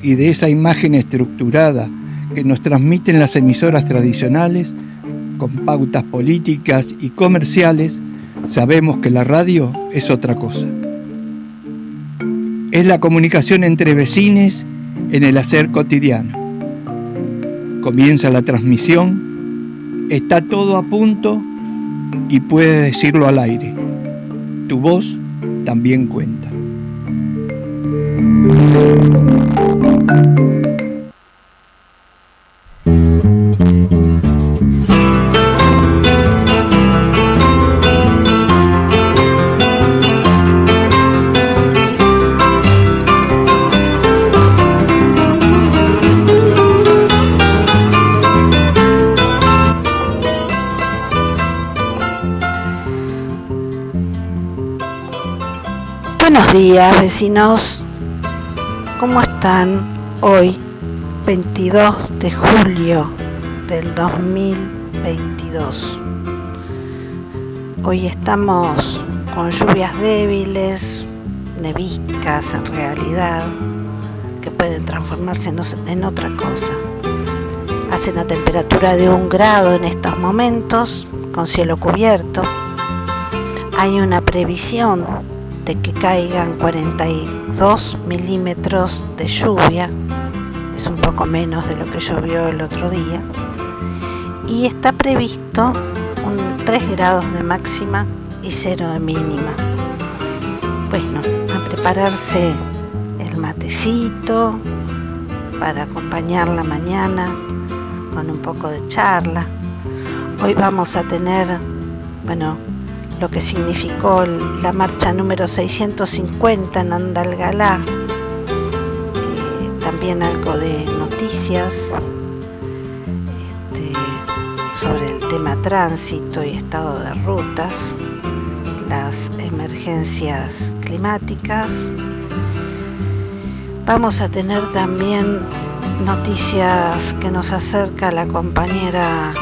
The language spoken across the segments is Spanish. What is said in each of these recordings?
y de esa imagen estructurada que nos transmiten las emisoras tradicionales, con pautas políticas y comerciales, sabemos que la radio es otra cosa. Es la comunicación entre vecines en el hacer cotidiano. Comienza la transmisión, está todo a punto y puedes decirlo al aire. Tu voz también cuenta. Buenos días vecinos, ¿cómo están hoy 22 de julio del 2022? Hoy estamos con lluvias débiles, neviscas en realidad, que pueden transformarse en otra cosa. Hace una temperatura de un grado en estos momentos, con cielo cubierto. Hay una previsión que caigan 42 milímetros de lluvia, es un poco menos de lo que llovió el otro día, y está previsto un 3 grados de máxima y 0 de mínima. Bueno, a prepararse el matecito para acompañar la mañana con un poco de charla. Hoy vamos a tener, bueno, lo que significó la marcha número 650 en Andalgalá, también algo de noticias este, sobre el tema tránsito y estado de rutas, las emergencias climáticas. Vamos a tener también noticias que nos acerca la compañera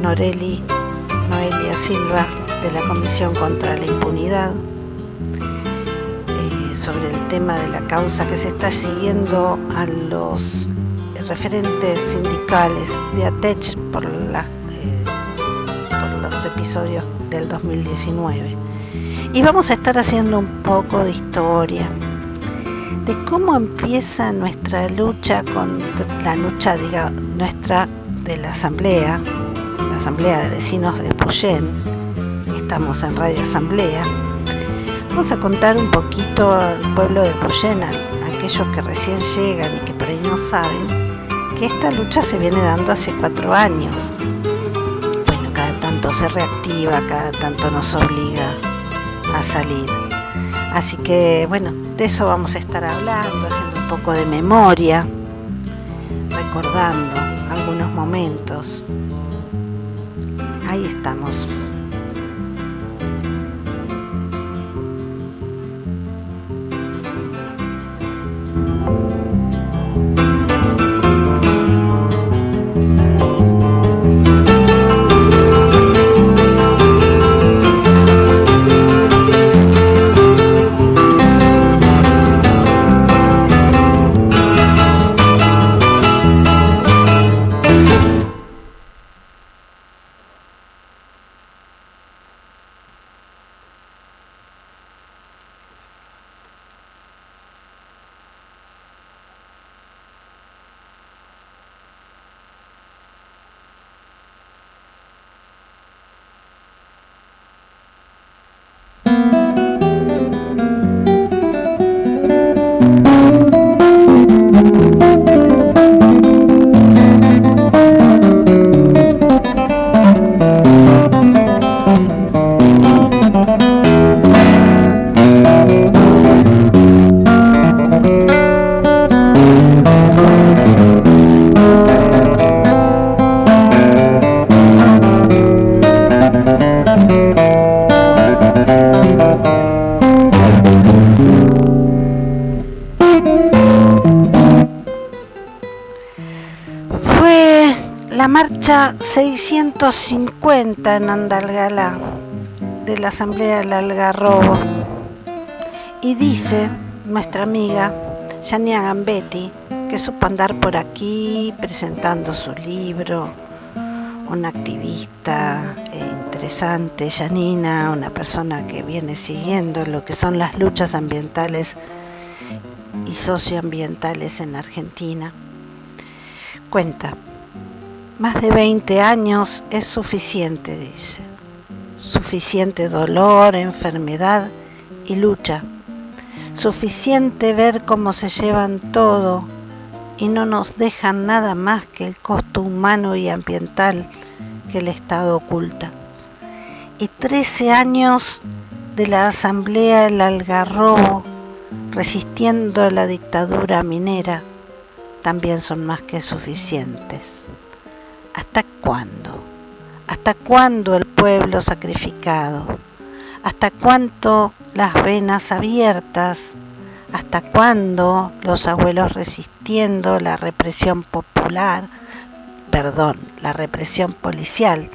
Noreli, Noelia Silva, de la Comisión contra la Impunidad sobre el tema de la causa que se está siguiendo a los referentes sindicales de ATECH por, eh, por los episodios del 2019. Y vamos a estar haciendo un poco de historia de cómo empieza nuestra lucha contra la lucha nuestra de la asamblea, la asamblea de vecinos de Puyén, estamos en Radio Asamblea, vamos a contar un poquito al pueblo de Puyena, aquellos que recién llegan y que por ahí no saben, que esta lucha se viene dando hace cuatro años. Bueno, cada tanto se reactiva, cada tanto nos obliga a salir. Así que bueno, de eso vamos a estar hablando, haciendo un poco de memoria, recordando algunos momentos. Ahí estamos. 650 en Andalgalá de la Asamblea del Algarrobo y dice nuestra amiga Janina Gambetti, que supo andar por aquí presentando su libro, una activista eh, interesante, Janina, una persona que viene siguiendo lo que son las luchas ambientales y socioambientales en Argentina. Cuenta, más de 20 años es suficiente, dice. Suficiente dolor, enfermedad y lucha. Suficiente ver cómo se llevan todo y no nos dejan nada más que el costo humano y ambiental que el Estado oculta. Y 13 años de la Asamblea del Algarrobo resistiendo la dictadura minera también son más que suficientes. ¿Hasta cuándo? ¿Hasta cuándo el pueblo sacrificado? ¿Hasta cuánto las venas abiertas? ¿Hasta cuándo los abuelos resistiendo la represión popular, perdón, la represión policial,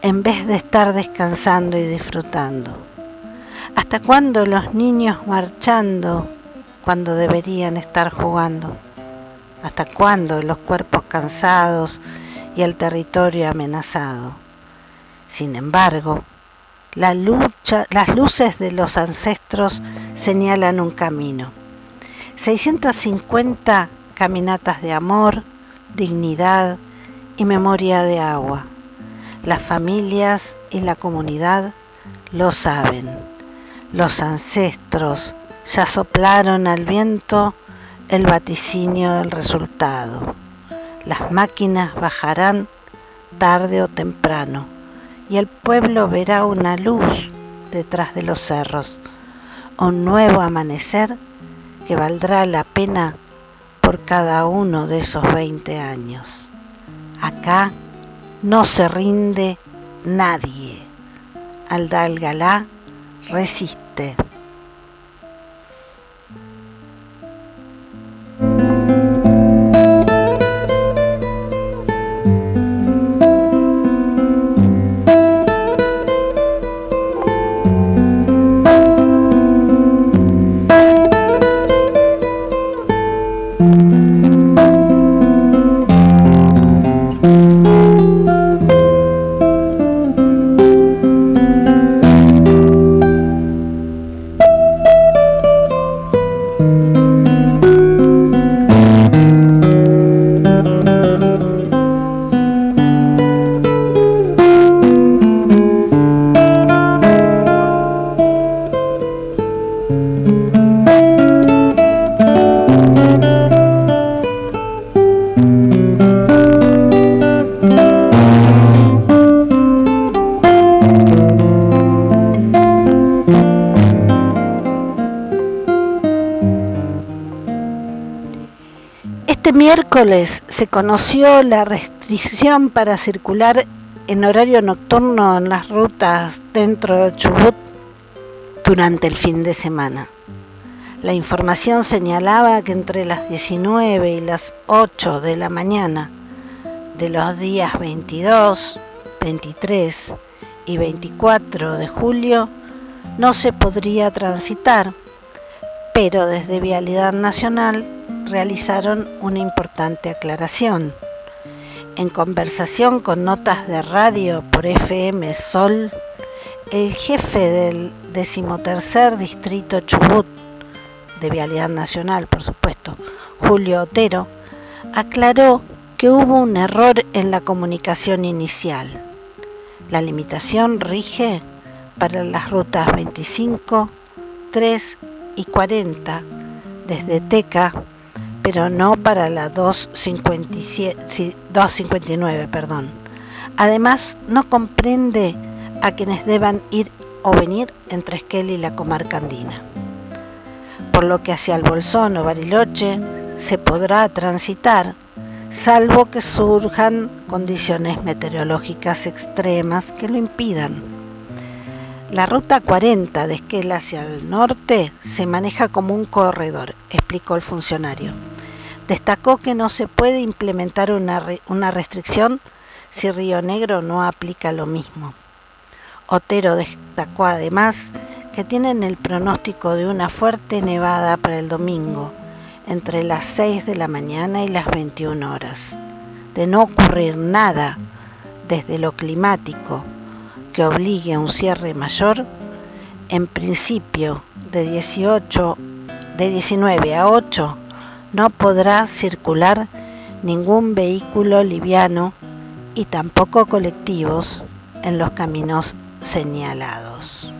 en vez de estar descansando y disfrutando? ¿Hasta cuándo los niños marchando cuando deberían estar jugando? ¿Hasta cuándo los cuerpos cansados y el territorio amenazado. Sin embargo, las luces de los ancestros señalan un camino. 650 caminatas de amor, dignidad y memoria de agua. Las familias y la comunidad lo saben. Los ancestros ya soplaron al viento el vaticinio del resultado. Las máquinas bajarán tarde o temprano y el pueblo verá una luz detrás de los cerros, un nuevo amanecer que valdrá la pena por cada uno de esos 20 años. Acá no se rinde nadie. Aldalgalá resiste. Se conoció la restricción para circular en horario nocturno en las rutas dentro de Chubut durante el fin de semana. La información señalaba que entre las 19 y las 8 de la mañana de los días 22, 23 y 24 de julio no se podría transitar, pero desde Vialidad Nacional realizaron una importante aclaración. En conversación con notas de radio por FM Sol, el jefe del decimotercer distrito Chubut, de Vialidad Nacional, por supuesto, Julio Otero, aclaró que hubo un error en la comunicación inicial. La limitación rige para las rutas 25, 3 y 40 desde Teca pero no para la 259, perdón. Además, no comprende a quienes deban ir o venir entre Esquel y la comarca andina. Por lo que hacia el Bolsón o Bariloche se podrá transitar, salvo que surjan condiciones meteorológicas extremas que lo impidan. La ruta 40 de Esquel hacia el norte se maneja como un corredor, explicó el funcionario. Destacó que no se puede implementar una, una restricción si Río Negro no aplica lo mismo. Otero destacó además que tienen el pronóstico de una fuerte nevada para el domingo entre las 6 de la mañana y las 21 horas. De no ocurrir nada desde lo climático que obligue a un cierre mayor, en principio de 18 de 19 a 8 no podrá circular ningún vehículo liviano y tampoco colectivos en los caminos señalados.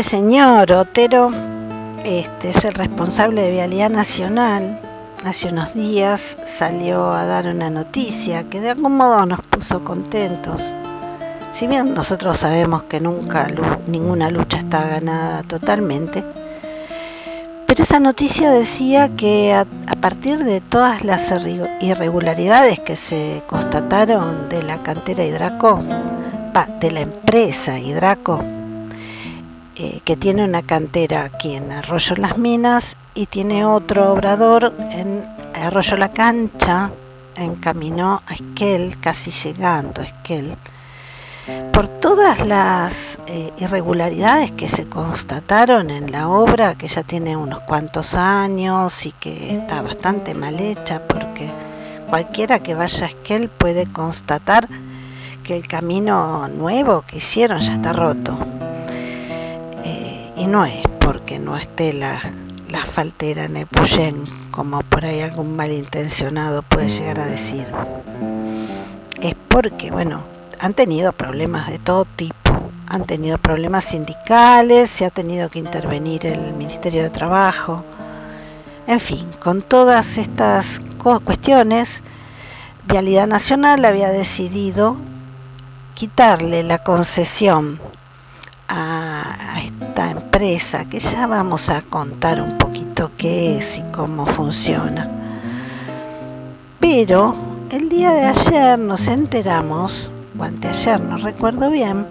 Este señor Otero este, es el responsable de Vialidad Nacional. Hace unos días salió a dar una noticia que de algún modo nos puso contentos. Si bien nosotros sabemos que nunca ninguna lucha está ganada totalmente, pero esa noticia decía que a, a partir de todas las irregularidades que se constataron de la cantera Hidraco, de la empresa Hidraco, que tiene una cantera aquí en Arroyo Las Minas y tiene otro obrador en Arroyo La Cancha, en camino a Esquel, casi llegando a Esquel. Por todas las eh, irregularidades que se constataron en la obra, que ya tiene unos cuantos años y que está bastante mal hecha, porque cualquiera que vaya a Esquel puede constatar que el camino nuevo que hicieron ya está roto y no es porque no esté la, la faltera en el Puyén, como por ahí algún malintencionado puede llegar a decir. Es porque, bueno, han tenido problemas de todo tipo. Han tenido problemas sindicales, se ha tenido que intervenir el Ministerio de Trabajo. En fin, con todas estas cuestiones, Vialidad Nacional había decidido quitarle la concesión a, esta empresa que ya vamos a contar un poquito qué es y cómo funciona. Pero el día de ayer nos enteramos, o anteayer no recuerdo bien,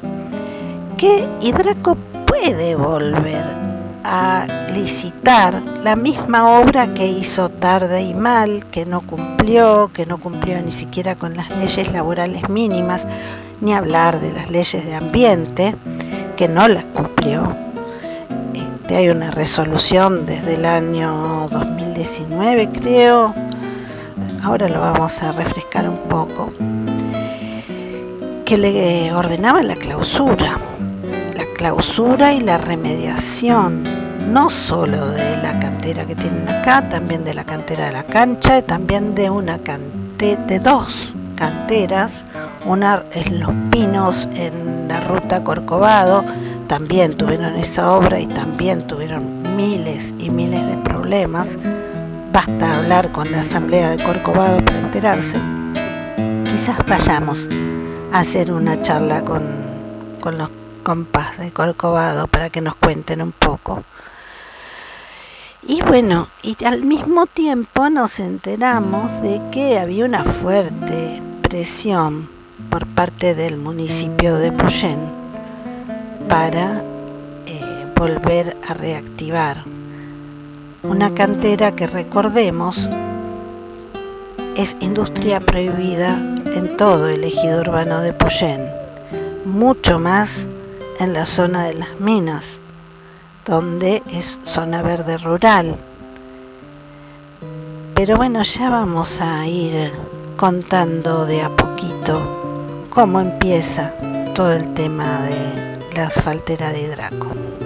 que Hidraco puede volver a licitar la misma obra que hizo tarde y mal, que no cumplió, que no cumplió ni siquiera con las leyes laborales mínimas, ni hablar de las leyes de ambiente que no las cumplió. Este, hay una resolución desde el año 2019, creo. Ahora lo vamos a refrescar un poco. Que le ordenaba la clausura. La clausura y la remediación no solo de la cantera que tienen acá, también de la cantera de la cancha también de una cantera, de dos canteras, una es Los Pinos en la ruta Corcovado, también tuvieron esa obra y también tuvieron miles y miles de problemas. Basta hablar con la asamblea de Corcovado para enterarse. Quizás vayamos a hacer una charla con, con los compas de Corcovado para que nos cuenten un poco. Y bueno, y al mismo tiempo nos enteramos de que había una fuerte presión por parte del municipio de Puyén para eh, volver a reactivar una cantera que recordemos es industria prohibida en todo el ejido urbano de Puyén, mucho más en la zona de las minas, donde es zona verde rural. Pero bueno, ya vamos a ir contando de a poquito cómo empieza todo el tema de la asfaltera de Draco.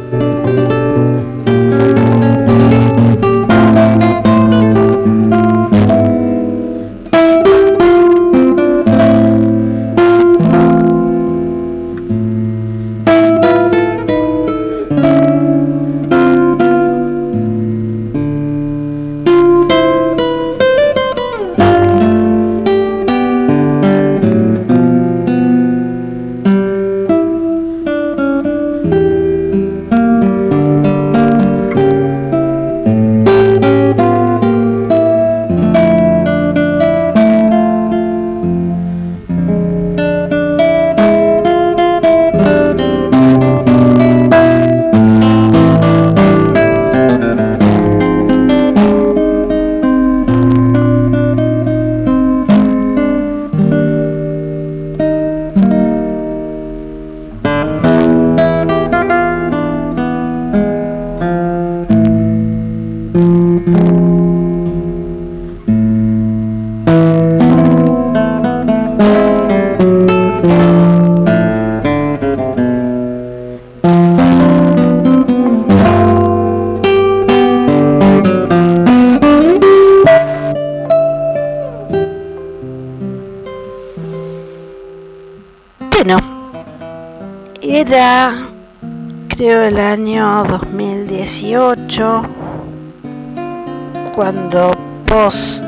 Post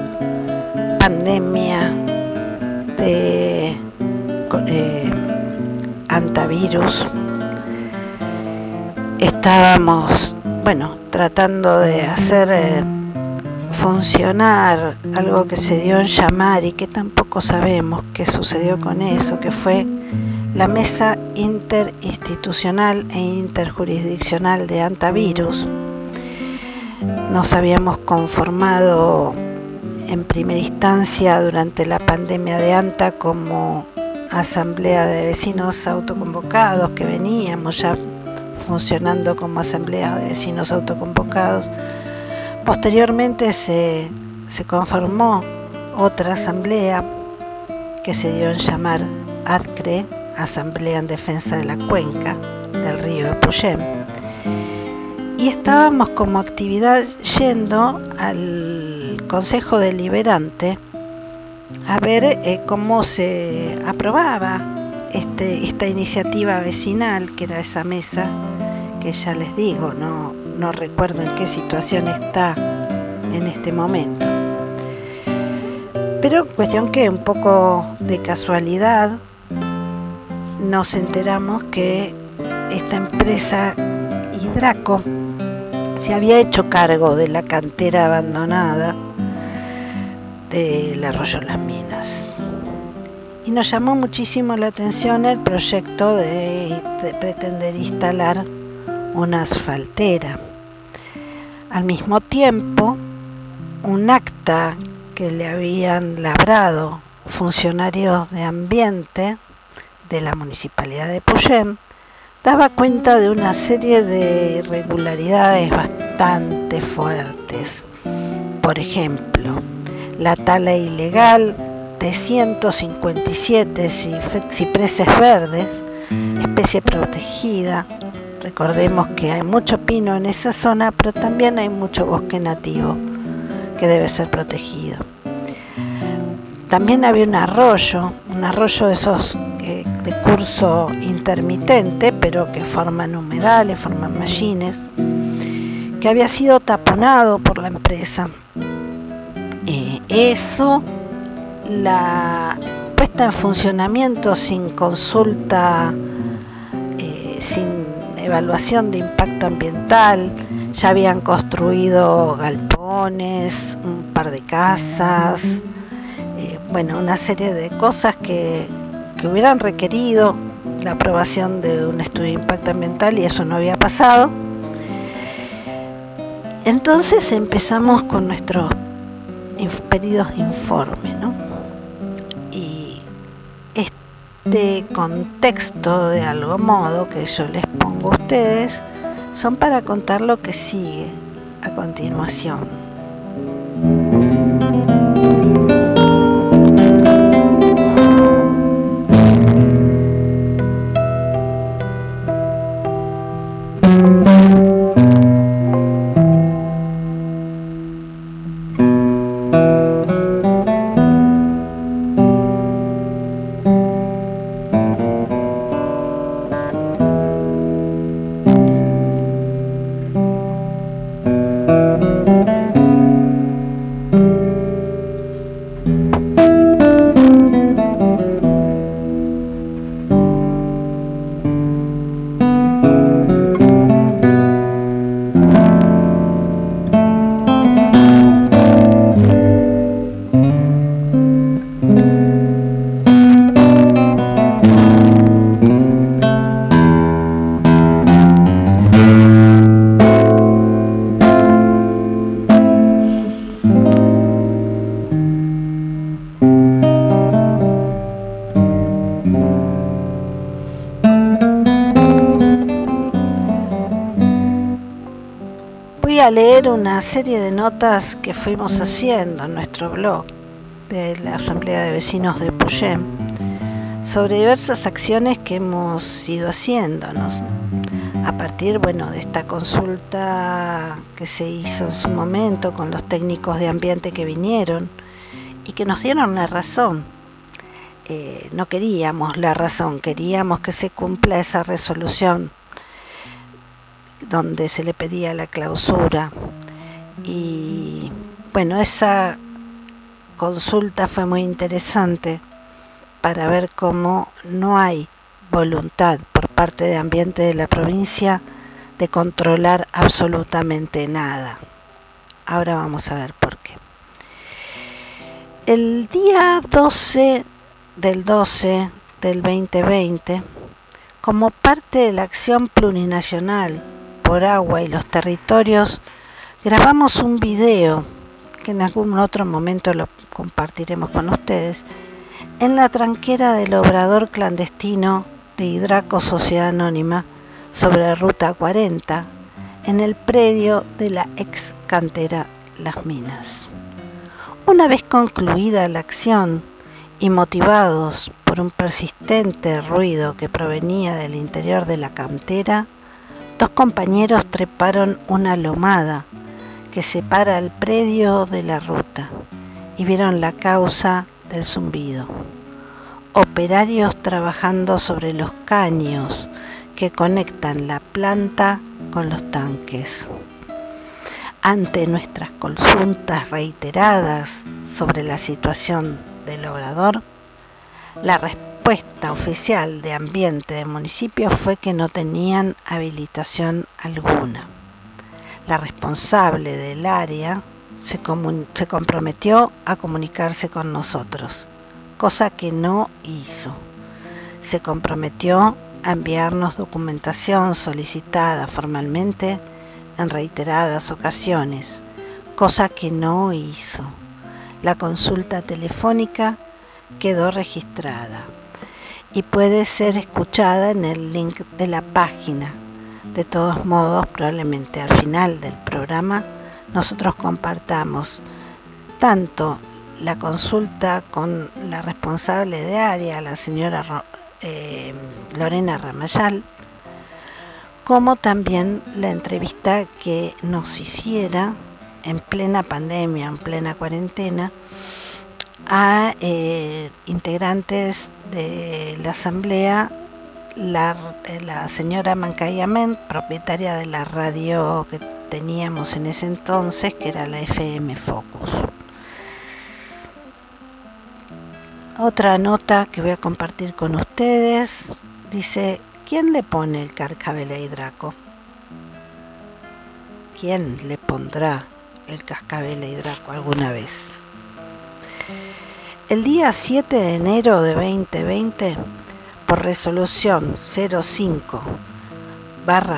pandemia de eh, antivirus estábamos bueno tratando de hacer eh, funcionar algo que se dio en llamar y que tampoco sabemos qué sucedió con eso que fue la Mesa Interinstitucional e Interjurisdiccional de Antivirus. Nos habíamos conformado en primera instancia durante la pandemia de ANTA como asamblea de vecinos autoconvocados que veníamos ya funcionando como asamblea de vecinos autoconvocados. Posteriormente se, se conformó otra asamblea que se dio en llamar ARCRE, Asamblea en Defensa de la Cuenca del río de Puyén. Y estábamos como actividad yendo al Consejo Deliberante a ver eh, cómo se aprobaba este, esta iniciativa vecinal, que era esa mesa, que ya les digo, no, no recuerdo en qué situación está en este momento. Pero cuestión que un poco de casualidad nos enteramos que esta empresa Hidraco se había hecho cargo de la cantera abandonada del arroyo Las Minas. Y nos llamó muchísimo la atención el proyecto de, pretender instalar una asfaltera. Al mismo tiempo, un acta que le habían labrado funcionarios de ambiente de la Municipalidad de Puyén daba cuenta de una serie de irregularidades bastante fuertes. Por ejemplo, la tala ilegal de 157 cipreses verdes, especie protegida. Recordemos que hay mucho pino en esa zona, pero también hay mucho bosque nativo que debe ser protegido. También había un arroyo, un arroyo de esos de curso intermitente, pero que forman humedales, forman mallines, que había sido taponado por la empresa. Eh, eso, la puesta en funcionamiento sin consulta, eh, sin evaluación de impacto ambiental, ya habían construido galpones, un par de casas, bueno, una serie de cosas que que hubieran requerido la aprobación de un estudio de impacto ambiental y eso no había pasado. Entonces empezamos con nuestros pedidos de informe, ¿no? Y este contexto de algo modo que yo les pongo a ustedes son para contar lo que sigue a continuación. Una serie de notas que fuimos haciendo en nuestro blog de la Asamblea de Vecinos de Puyem sobre diversas acciones que hemos ido haciéndonos a partir bueno, de esta consulta que se hizo en su momento con los técnicos de ambiente que vinieron y que nos dieron la razón. Eh, no queríamos la razón, queríamos que se cumpla esa resolución donde se le pedía la clausura. Y bueno, esa consulta fue muy interesante para ver cómo no hay voluntad por parte de ambiente de la provincia de controlar absolutamente nada. Ahora vamos a ver por qué. El día 12 del 12 del 2020, como parte de la acción plurinacional por agua y los territorios, grabamos un video que en algún otro momento lo compartiremos con ustedes, en la tranquera del obrador clandestino de Hidraco Sociedad Anónima sobre Ruta 40, en el predio de la ex cantera Las Minas. Una vez concluida la acción y motivados por un persistente ruido que provenía del interior de la cantera, dos compañeros treparon una lomada que separa el predio de la ruta y vieron la causa del zumbido. Operarios trabajando sobre los caños que conectan la planta con los tanques ante nuestras consultas reiteradas sobre la situación del obrador, la respuesta oficial de ambiente del municipio fue que no tenían habilitación alguna. La responsable del área se, comprometió a comunicarse con nosotros, cosa que no hizo. Se comprometió a enviarnos documentación solicitada formalmente en reiteradas ocasiones, cosa que no hizo. La consulta telefónica quedó registrada y puede ser escuchada en el link de la página. De todos modos, probablemente al final del programa nosotros compartamos tanto la consulta con la responsable de área, la señora eh, Lorena Ramayal, como también la entrevista que nos hiciera en plena pandemia, en plena cuarentena, a eh, integrantes de la asamblea, la, la señora Mancayamen, propietaria de la radio que teníamos en ese entonces, que era la FM Focus. Otra nota que voy a compartir con ustedes dice ¿Quién le pone el cascabel a Hidraco? ¿Quién le pondrá el cascabel a Hidraco alguna vez? El día 7 de enero de 2020, por resolución 05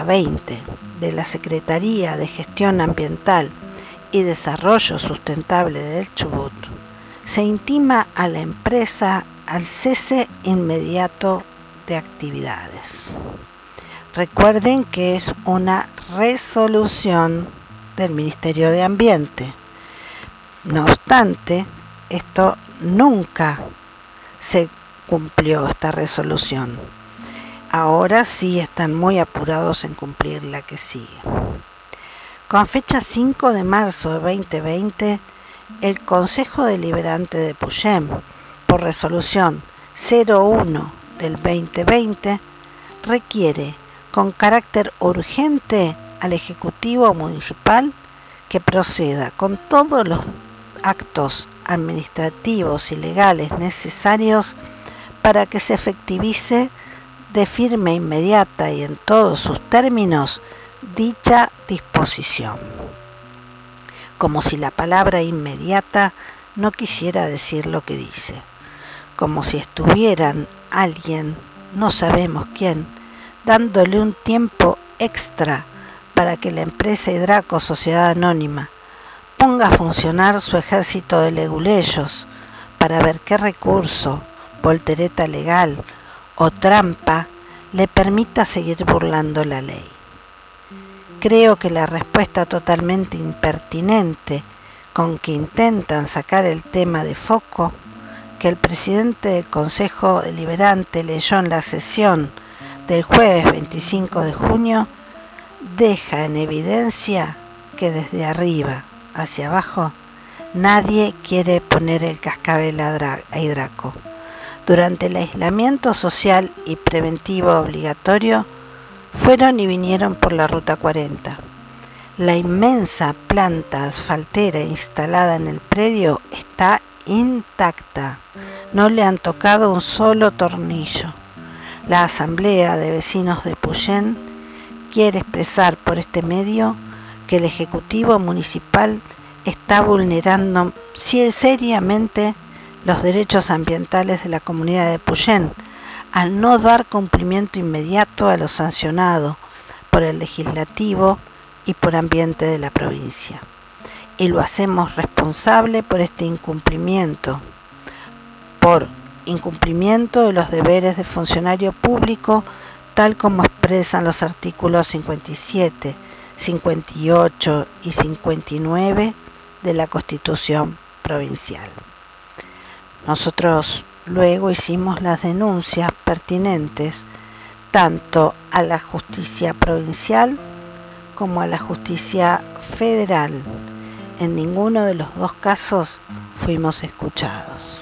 20 de la Secretaría de Gestión Ambiental y Desarrollo Sustentable del Chubut, se intima a la empresa al cese inmediato de actividades. Recuerden que es una resolución del Ministerio de Ambiente. No obstante, esto nunca se cumplió esta resolución. Ahora sí están muy apurados en cumplir la que sigue. Con fecha 5 de marzo de 2020, el Consejo Deliberante de Puyem, por resolución 01 del 2020 requiere con carácter urgente al Ejecutivo Municipal que proceda con todos los actos administrativos y legales necesarios para que se efectivice de firme inmediata y en todos sus términos dicha disposición. Como si la palabra inmediata no quisiera decir lo que dice, como si estuvieran alguien, no sabemos quién, dándole un tiempo extra para que la empresa Hidraco Sociedad Anónima ponga a funcionar su ejército de leguleyos para ver qué recurso, voltereta legal o trampa le permita seguir burlando la ley. creo que la respuesta totalmente impertinente con que intentan sacar el tema de foco que el presidente del Consejo Deliberante leyó en la sesión del jueves 25 de junio deja en evidencia que desde arriba hacia abajo nadie quiere poner el cascabel a Hidraco. Durante el aislamiento social y preventivo obligatorio, fueron y vinieron por la Ruta 40. La inmensa planta asfaltera instalada en el predio está intacta. No le han tocado un solo tornillo. La Asamblea de Vecinos de Puyén quiere expresar por este medio que el Ejecutivo Municipal está vulnerando seriamente los derechos ambientales de la comunidad de Puyén al no dar cumplimiento inmediato a lo sancionado por el legislativo y por ambiente de la provincia y lo hacemos responsable por este incumplimiento, por incumplimiento de los deberes de funcionario público tal como expresan los artículos 57, 58 y 59 de la Constitución Provincial. Nosotros luego hicimos las denuncias pertinentes tanto a la justicia provincial como a la justicia federal en ninguno de los dos casos fuimos escuchados.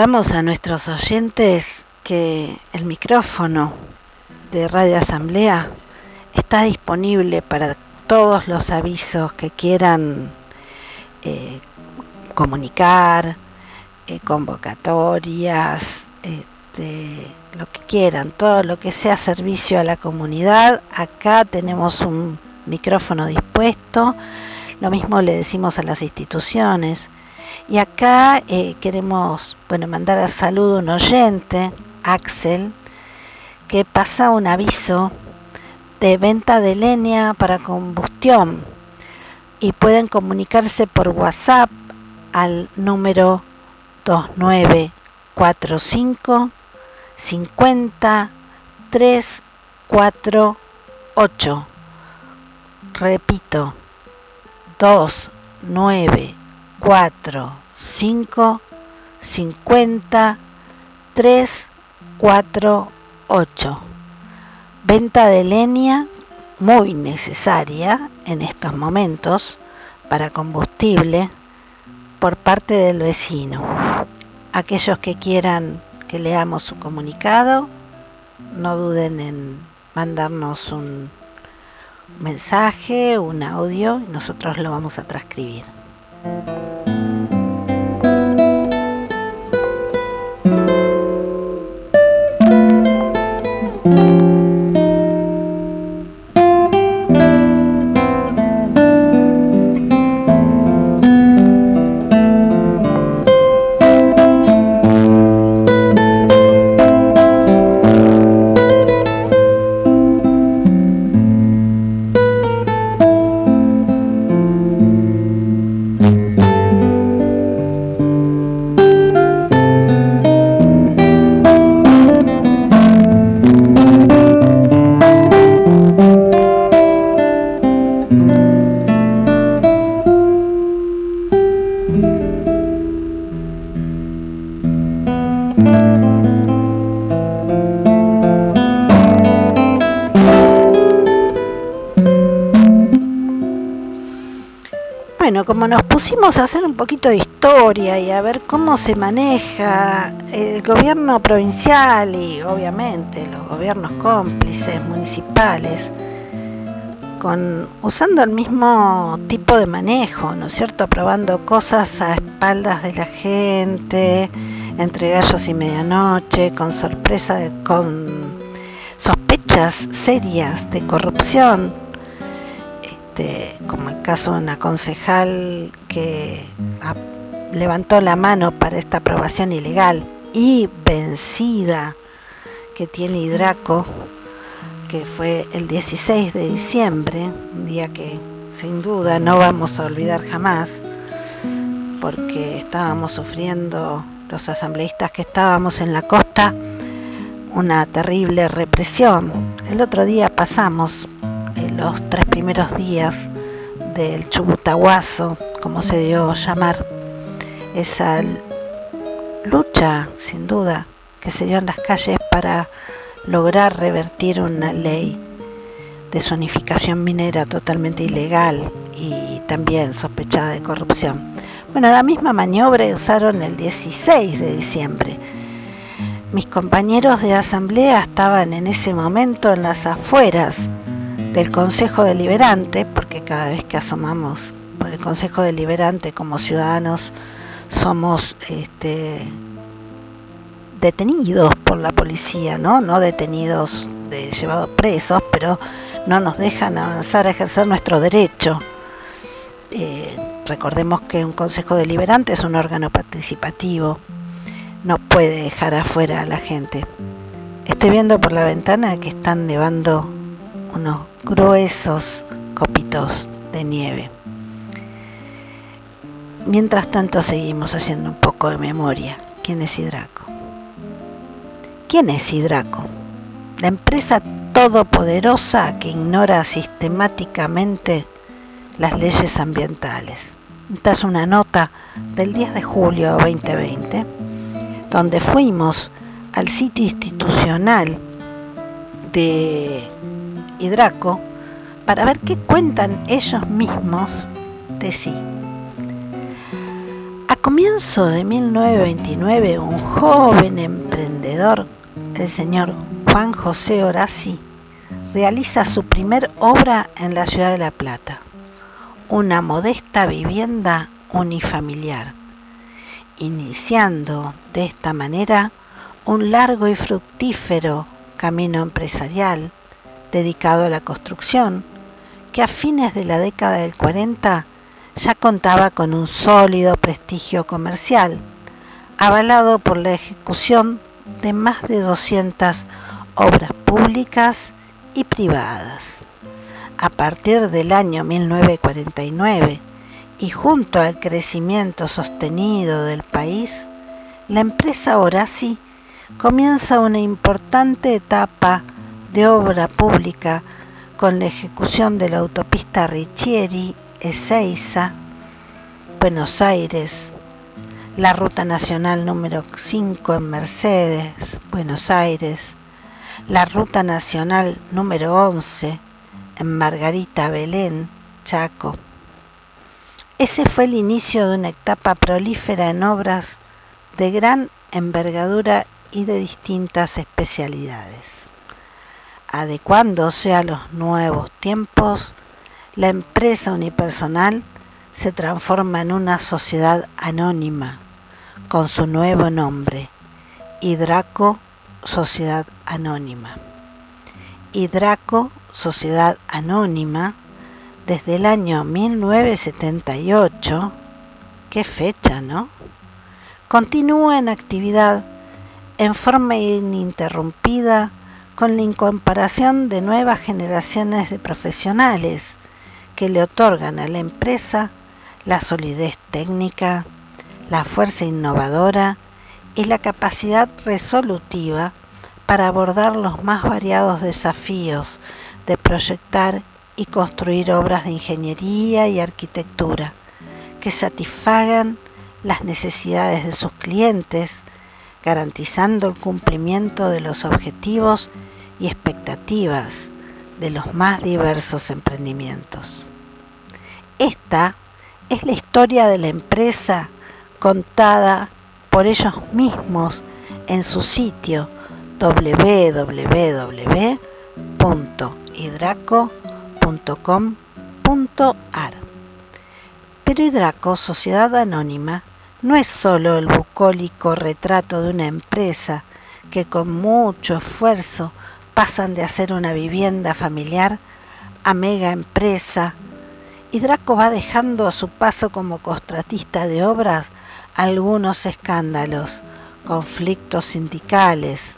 Recordamos a nuestros oyentes que el micrófono de Radio Asamblea está disponible para todos los avisos que quieran eh, comunicar, eh, convocatorias, este, lo que quieran, todo lo que sea servicio a la comunidad. Acá tenemos un micrófono dispuesto. Lo mismo le decimos a las instituciones y acá eh, queremos bueno, mandar a saludo a un oyente, Axel, que pasa un aviso de venta de leña para combustión y pueden comunicarse por WhatsApp al número 2945 50 348. Repito, 294 5 50 3 4 8. Venta de leña muy necesaria en estos momentos para combustible por parte del vecino. Aquellos que quieran que leamos su comunicado, no duden en mandarnos un mensaje, un audio, y nosotros lo vamos a transcribir. Bueno, pusimos a hacer un poquito de historia y a ver cómo se maneja el gobierno provincial y obviamente los gobiernos cómplices municipales, con, usando el mismo tipo de manejo, ¿no es cierto? Probando cosas a espaldas de la gente, entre gallos y medianoche, con sorpresa, con sospechas serias de corrupción este, como el caso de una concejal que levantó la mano para esta aprobación ilegal y vencida que tiene Hidraco, que fue el 16 de diciembre, un día que sin duda no vamos a olvidar jamás, porque estábamos sufriendo, los asambleístas que estábamos en la costa, una terrible represión. El otro día pasamos los tres primeros días del Chubutahuazo, como se dio a llamar, esa lucha, sin duda, que se dio en las calles para lograr revertir una ley de zonificación minera totalmente ilegal y también sospechada de corrupción. Bueno, la misma maniobra usaron el 16 de diciembre. Mis compañeros de asamblea estaban en ese momento en las afueras del Consejo Deliberante, porque cada vez que asomamos el Consejo Deliberante como ciudadanos somos este, detenidos por la policía, ¿no? No detenidos, de, llevados presos, pero no nos dejan avanzar a ejercer nuestro derecho. Eh, recordemos que un Consejo Deliberante es un órgano participativo, no puede dejar afuera a la gente. Estoy viendo por la ventana que están nevando unos gruesos copitos de nieve. Mientras tanto seguimos haciendo un poco de memoria. ¿Quién es Hidraco? ¿Quién es Hidraco? La empresa todopoderosa que ignora sistemáticamente las leyes ambientales. Esta es una nota del 10 de julio 2020, donde fuimos al sitio institucional de Hidraco para ver qué cuentan ellos mismos de sí. Comienzo de 1929, un joven emprendedor, el señor Juan José Horaci, realiza su primer obra en la ciudad de La Plata, una modesta vivienda unifamiliar, iniciando de esta manera un largo y fructífero camino empresarial dedicado a la construcción, que a fines de la década del 40 ya contaba con un sólido prestigio comercial, avalado por la ejecución de más de 200 obras públicas y privadas. A partir del año 1949 y junto al crecimiento sostenido del país, la empresa Horaci comienza una importante etapa de obra pública con la ejecución de la autopista Richieri, Ezeiza, Buenos Aires, la ruta nacional número 5 en Mercedes, Buenos Aires, la ruta nacional número 11 en Margarita Belén, Chaco. Ese fue el inicio de una etapa prolífera en obras de gran envergadura y de distintas especialidades adecuándose a los nuevos tiempos, la empresa unipersonal se transforma en una sociedad anónima con su nuevo nombre, Hidraco Sociedad Anónima. Hidraco Sociedad Anónima, desde el año 1978, qué fecha, ¿no? Continúa en actividad en forma ininterrumpida con la incomparación de nuevas generaciones de profesionales que le otorgan a la empresa la solidez técnica, la fuerza innovadora y la capacidad resolutiva para abordar los más variados desafíos de proyectar y construir obras de ingeniería y arquitectura que satisfagan las necesidades de sus clientes, garantizando el cumplimiento de los objetivos y expectativas de los más diversos emprendimientos. Esta es la historia de la empresa contada por ellos mismos en su sitio www.hidraco.com.ar. Pero Hidraco, Sociedad Anónima, no es solo el bucólico retrato de una empresa que con mucho esfuerzo pasan de hacer una vivienda familiar a mega empresa. Hidraco va dejando a su paso como contratista de obras algunos escándalos, conflictos sindicales,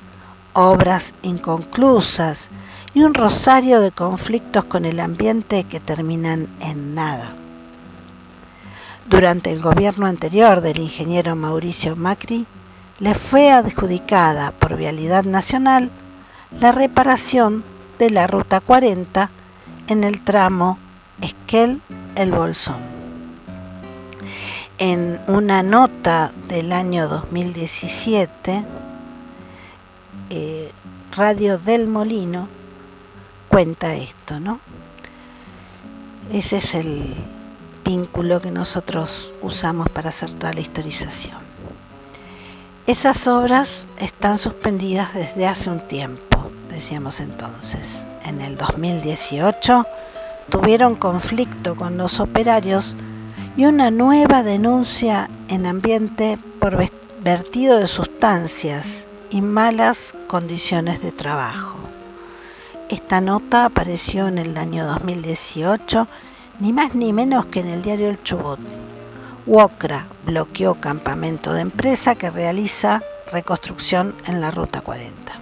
obras inconclusas y un rosario de conflictos con el ambiente que terminan en nada. Durante el gobierno anterior del ingeniero Mauricio Macri, le fue adjudicada por Vialidad Nacional la reparación de la Ruta 40 en el tramo Esquel-El Bolsón. En una nota del año 2017, eh, Radio del Molino cuenta esto, ¿no? Ese es el vínculo que nosotros usamos para hacer toda la historización. Esas obras están suspendidas desde hace un tiempo, decíamos entonces. En el 2018 tuvieron conflicto con los operarios y una nueva denuncia en ambiente por vertido de sustancias y malas condiciones de trabajo. Esta nota apareció en el año 2018, ni más ni menos que en el diario El Chubut. WOCRA bloqueó campamento de empresa que realiza reconstrucción en la Ruta 40.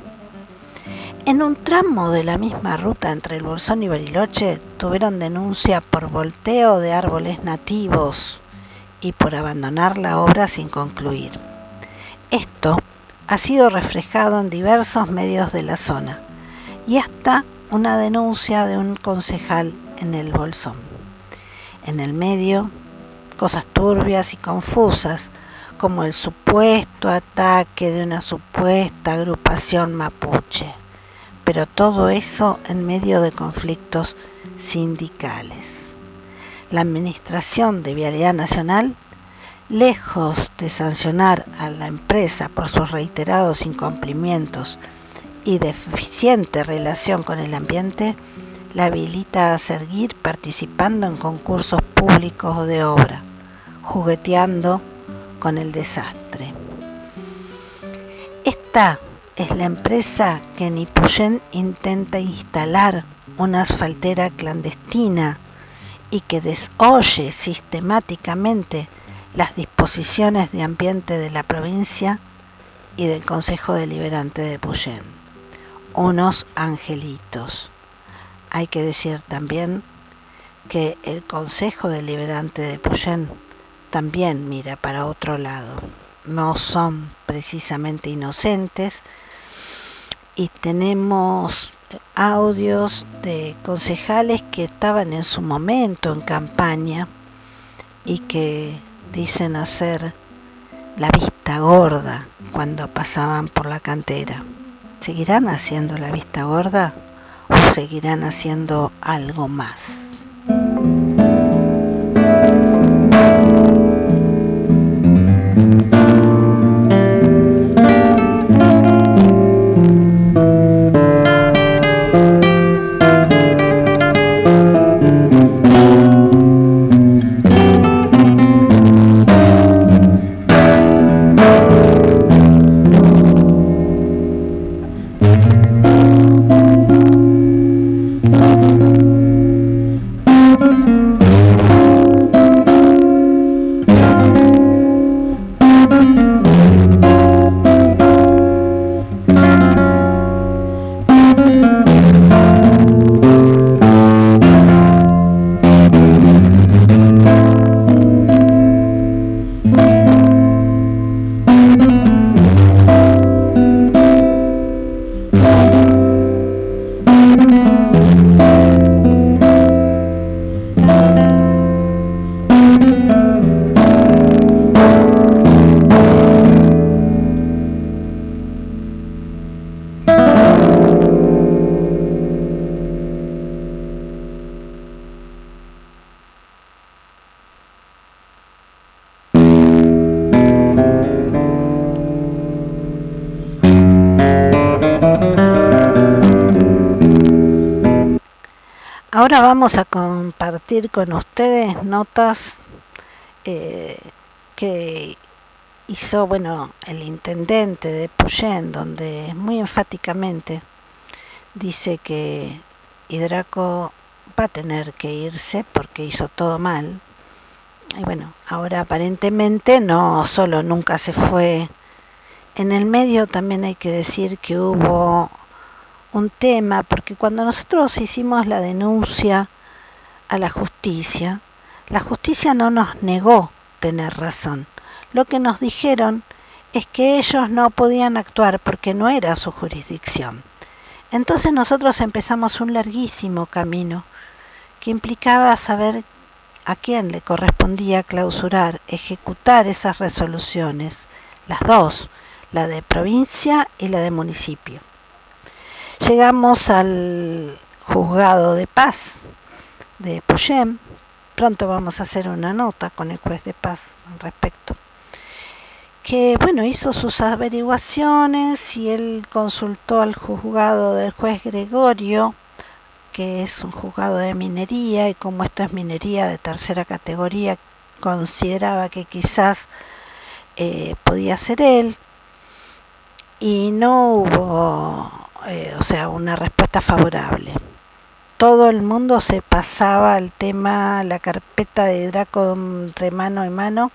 En un tramo de la misma ruta entre el Bolsón y Bariloche tuvieron denuncia por volteo de árboles nativos y por abandonar la obra sin concluir. Esto ha sido reflejado en diversos medios de la zona y hasta una denuncia de un concejal en el Bolsón. En el medio, cosas turbias y confusas, como el supuesto ataque de una supuesta agrupación mapuche, pero todo eso en medio de conflictos sindicales. La Administración de Vialidad Nacional lejos de sancionar a la empresa por sus reiterados incumplimientos y deficiente relación con el ambiente, la habilita a seguir participando en concursos públicos de obra, jugueteando con el desastre. Esta es la empresa que en Ipuyén intenta instalar una asfaltera clandestina y que desoye sistemáticamente las disposiciones de ambiente de la provincia y del Consejo Deliberante de Puyén. Unos angelitos. Hay que decir también que el Consejo Deliberante de Puyén también mira para otro lado. No son precisamente inocentes y tenemos audios de concejales que estaban en su momento en campaña y que dicen hacer la vista gorda cuando pasaban por la cantera. ¿Seguirán haciendo la vista gorda o seguirán haciendo algo más? Con ustedes notas eh, que hizo, bueno, el intendente de Puyén, donde muy enfáticamente dice que Hidraco va a tener que irse porque hizo todo mal. Y bueno, ahora aparentemente no solo nunca se fue. En el medio también hay que decir que hubo un tema, porque cuando nosotros hicimos la denuncia a la justicia, la justicia no nos negó tener razón. Lo que nos dijeron es que ellos no podían actuar porque no era su jurisdicción. Entonces nosotros empezamos un larguísimo camino que implicaba saber a quién le correspondía clausurar, ejecutar esas resoluciones, las dos, la de provincia y la de municipio. Llegamos al juzgado de paz de Poyem, pronto vamos a hacer una nota con el juez de paz al respecto, que bueno, hizo sus averiguaciones y él consultó al juzgado del juez Gregorio, que es un juzgado de minería y como esto es minería de tercera categoría, consideraba que quizás eh, podía ser él. Y no hubo, eh, o sea, una respuesta favorable. Todo el mundo se pasaba al tema, la carpeta de Draco entre mano y mano.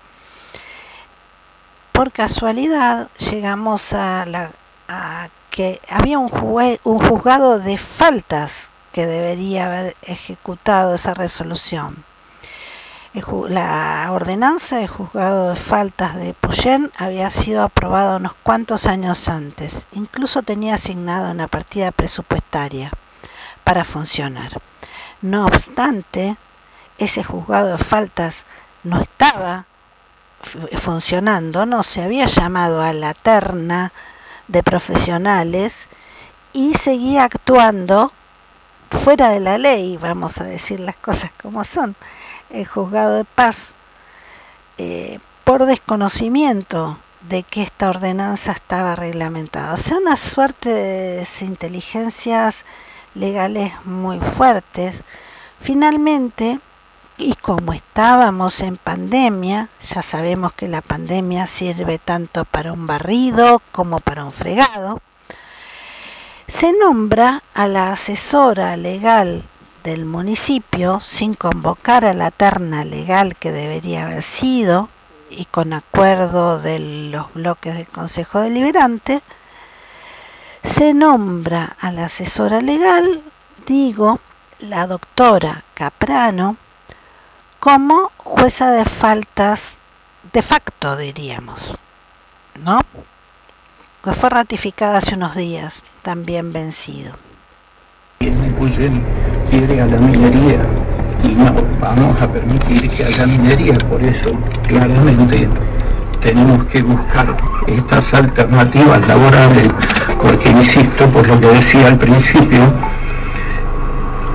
Por casualidad llegamos a, la, a que había un, un juzgado de faltas que debería haber ejecutado esa resolución. La ordenanza de juzgado de faltas de Puyén había sido aprobada unos cuantos años antes, incluso tenía asignada una partida presupuestaria para funcionar. No obstante, ese juzgado de faltas no estaba funcionando, no se había llamado a la terna de profesionales y seguía actuando fuera de la ley, vamos a decir las cosas como son, el juzgado de paz, eh, por desconocimiento de que esta ordenanza estaba reglamentada. O sea, una suerte de inteligencias legales muy fuertes. Finalmente, y como estábamos en pandemia, ya sabemos que la pandemia sirve tanto para un barrido como para un fregado, se nombra a la asesora legal del municipio sin convocar a la terna legal que debería haber sido y con acuerdo de los bloques del Consejo Deliberante, se nombra a la asesora legal, digo, la doctora Caprano, como jueza de faltas de facto, diríamos, ¿no? Que fue ratificada hace unos días también vencido. quiere a la minería y no vamos a permitir que haya minería, por eso claramente tenemos que buscar estas alternativas laborales, porque insisto, por lo que decía al principio,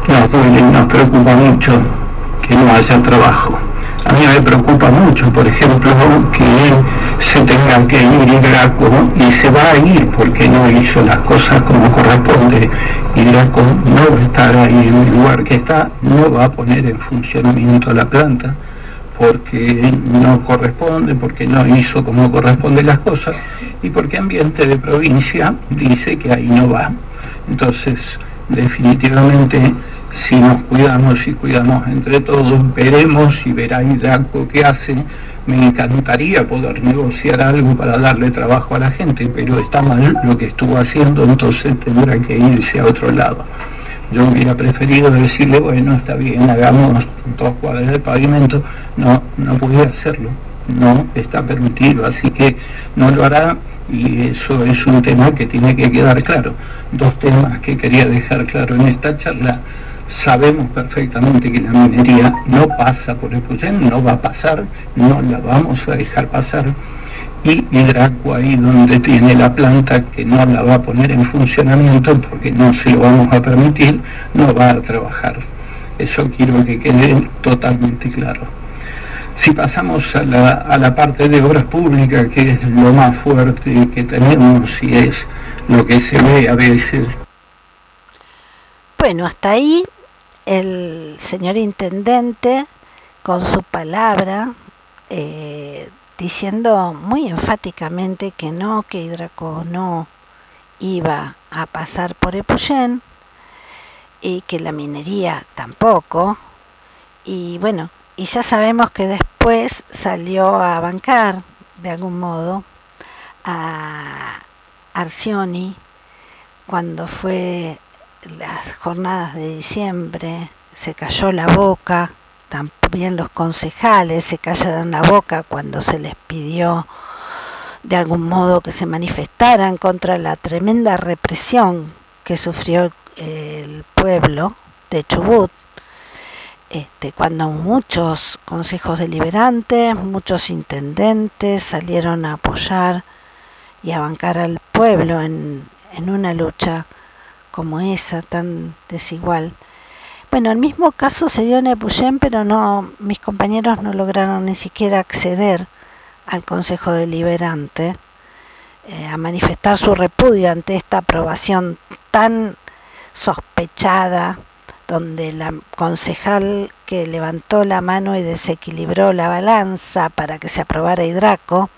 nos duele nos preocupa mucho que no haya trabajo. A mí me preocupa mucho, por ejemplo, que se tenga que ir Graco y se va a ir porque no hizo las cosas como corresponde. y Graco no va a estar ahí en el lugar que está, no va a poner en funcionamiento la planta porque no corresponde, porque no hizo como corresponde las cosas y porque ambiente de provincia dice que ahí no va. Entonces, definitivamente si nos cuidamos y cuidamos entre todos, veremos y verá Hidraco qué hace. Me encantaría poder negociar algo para darle trabajo a la gente, pero está mal lo que estuvo haciendo, entonces tendrá que irse a otro lado. Yo hubiera preferido decirle, bueno, está bien, hagamos dos cuadras de pavimento. No, no podía hacerlo, no está permitido, así que no lo hará y eso es un tema que tiene que quedar claro. Dos temas que quería dejar claro en esta charla sabemos perfectamente que la minería no pasa por el proyecto, no va a pasar, no la vamos a dejar pasar. Y Hidraco ahí donde tiene la planta que no la va a poner en funcionamiento porque no se lo vamos a permitir, no va a trabajar. Eso quiero que quede totalmente claro. Si pasamos a la, a la parte de obras públicas, que es lo más fuerte que tenemos y es lo que se ve a veces bueno, hasta ahí el señor intendente con su palabra eh, diciendo muy enfáticamente que no, que Hidraco no iba a pasar por Epuyén y que la minería tampoco. Y bueno, y ya sabemos que después salió a bancar de algún modo a Arcioni cuando fue las jornadas de diciembre, se cayó la boca, también los concejales se callaron la boca cuando se les pidió de algún modo que se manifestaran contra la tremenda represión que sufrió el pueblo de Chubut, este, cuando muchos consejos deliberantes, muchos intendentes salieron a apoyar y a bancar al pueblo en, en una lucha como esa tan desigual. Bueno, el mismo caso se dio en Epuyén, pero no, mis compañeros no lograron ni siquiera acceder al Consejo Deliberante eh, a manifestar su repudio ante esta aprobación tan sospechada, donde la concejal que levantó la mano y desequilibró la balanza para que se aprobara Hidraco,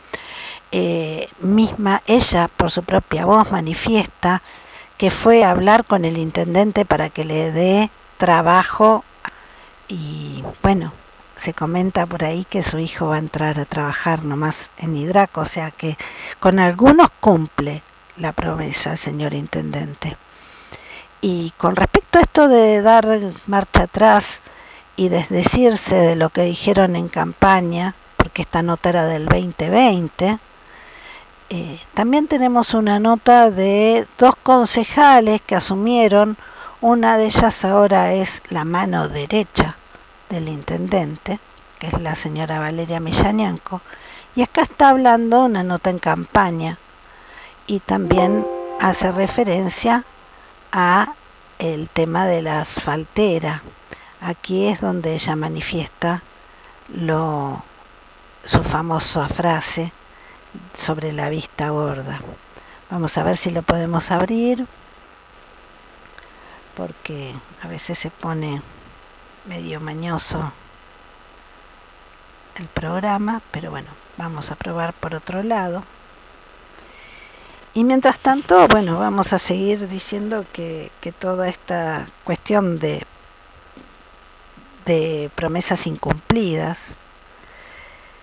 eh, misma ella por su propia voz manifiesta que fue a hablar con el intendente para que le dé trabajo y bueno, se comenta por ahí que su hijo va a entrar a trabajar nomás en Hidraco, o sea que con algunos cumple la promesa el señor intendente. Y con respecto a esto de dar marcha atrás y desdecirse de lo que dijeron en campaña, porque esta nota era del 2020, eh, también tenemos una nota de dos concejales que asumieron, una de ellas ahora es la mano derecha del intendente, que es la señora Valeria Millanianco, y acá está hablando una nota en campaña y también hace referencia a el tema de la asfaltera. Aquí es donde ella manifiesta lo, su famosa frase sobre la vista gorda. Vamos a ver si lo podemos abrir, porque a veces se pone medio mañoso el programa, pero bueno, vamos a probar por otro lado. Y mientras tanto, bueno, vamos a seguir diciendo que, que toda esta cuestión de, de promesas incumplidas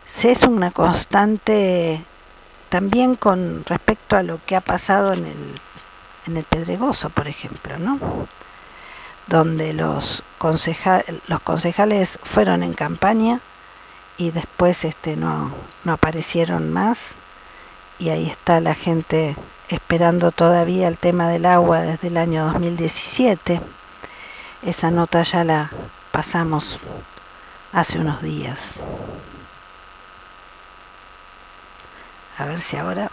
se es una constante también con respecto a lo que ha pasado en el, en el Pedregoso, por ejemplo, ¿no? donde los, los concejales fueron en campaña y después este, no, no aparecieron más y ahí está la gente esperando todavía el tema del agua desde el año 2017. Esa nota ya la pasamos hace unos días. A ver si ahora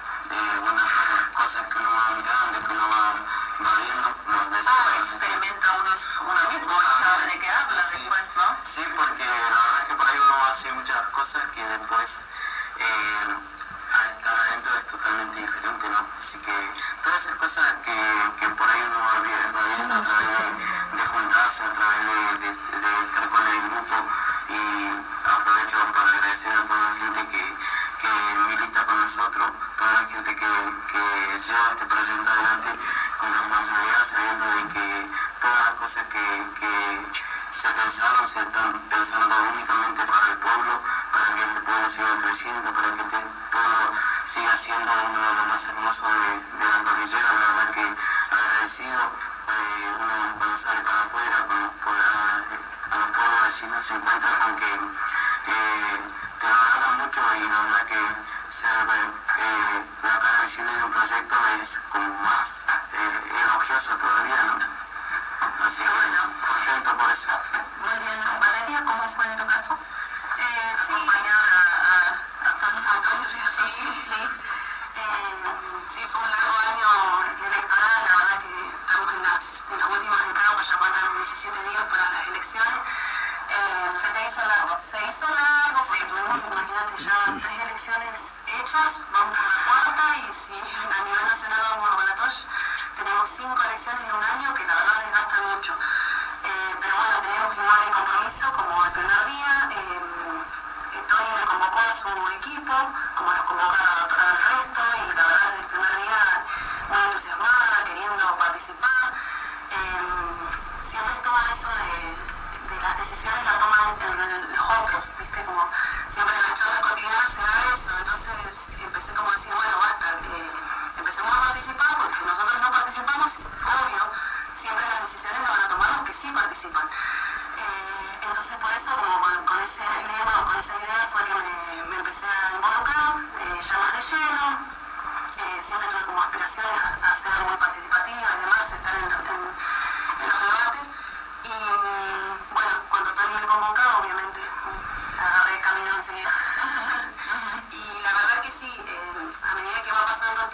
que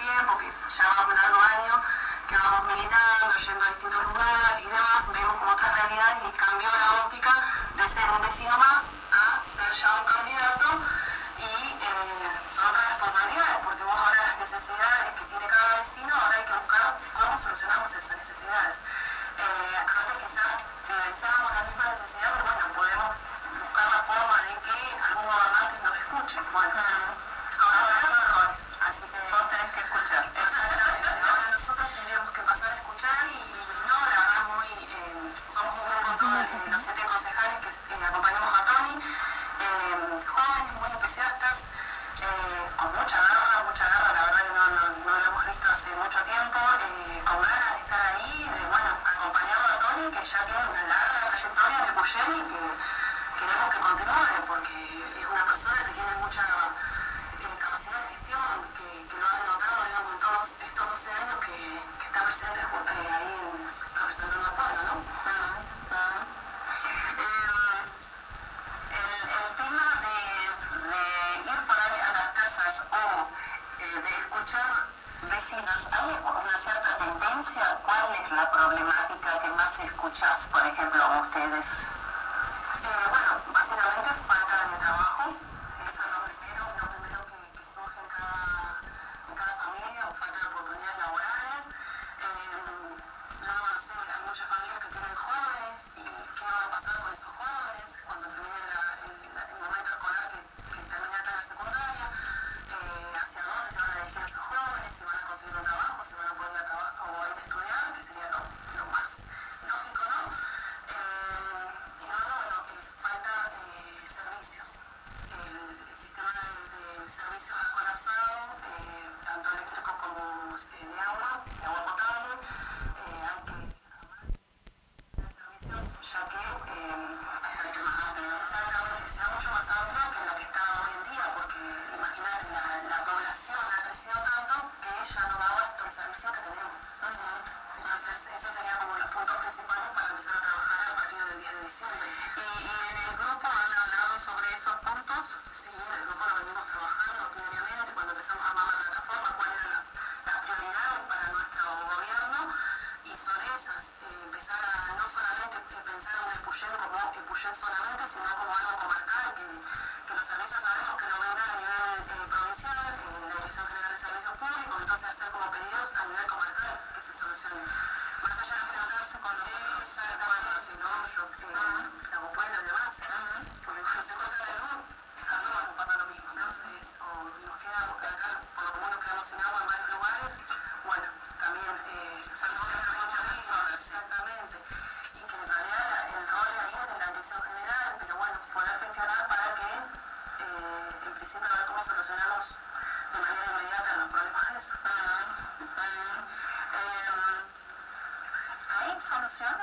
tiempo, que ya vamos largos años, que vamos militando, yendo a distintos lugares y demás, vemos como otras realidades y cambió la óptica de ser un vecino más a ser ya un candidato y eh, son otras responsabilidades, porque vos ahora las necesidades que tiene cada vecino, ahora hay que buscar cómo solucionamos esas necesidades. Eh, antes quizás eh, vivenciábamos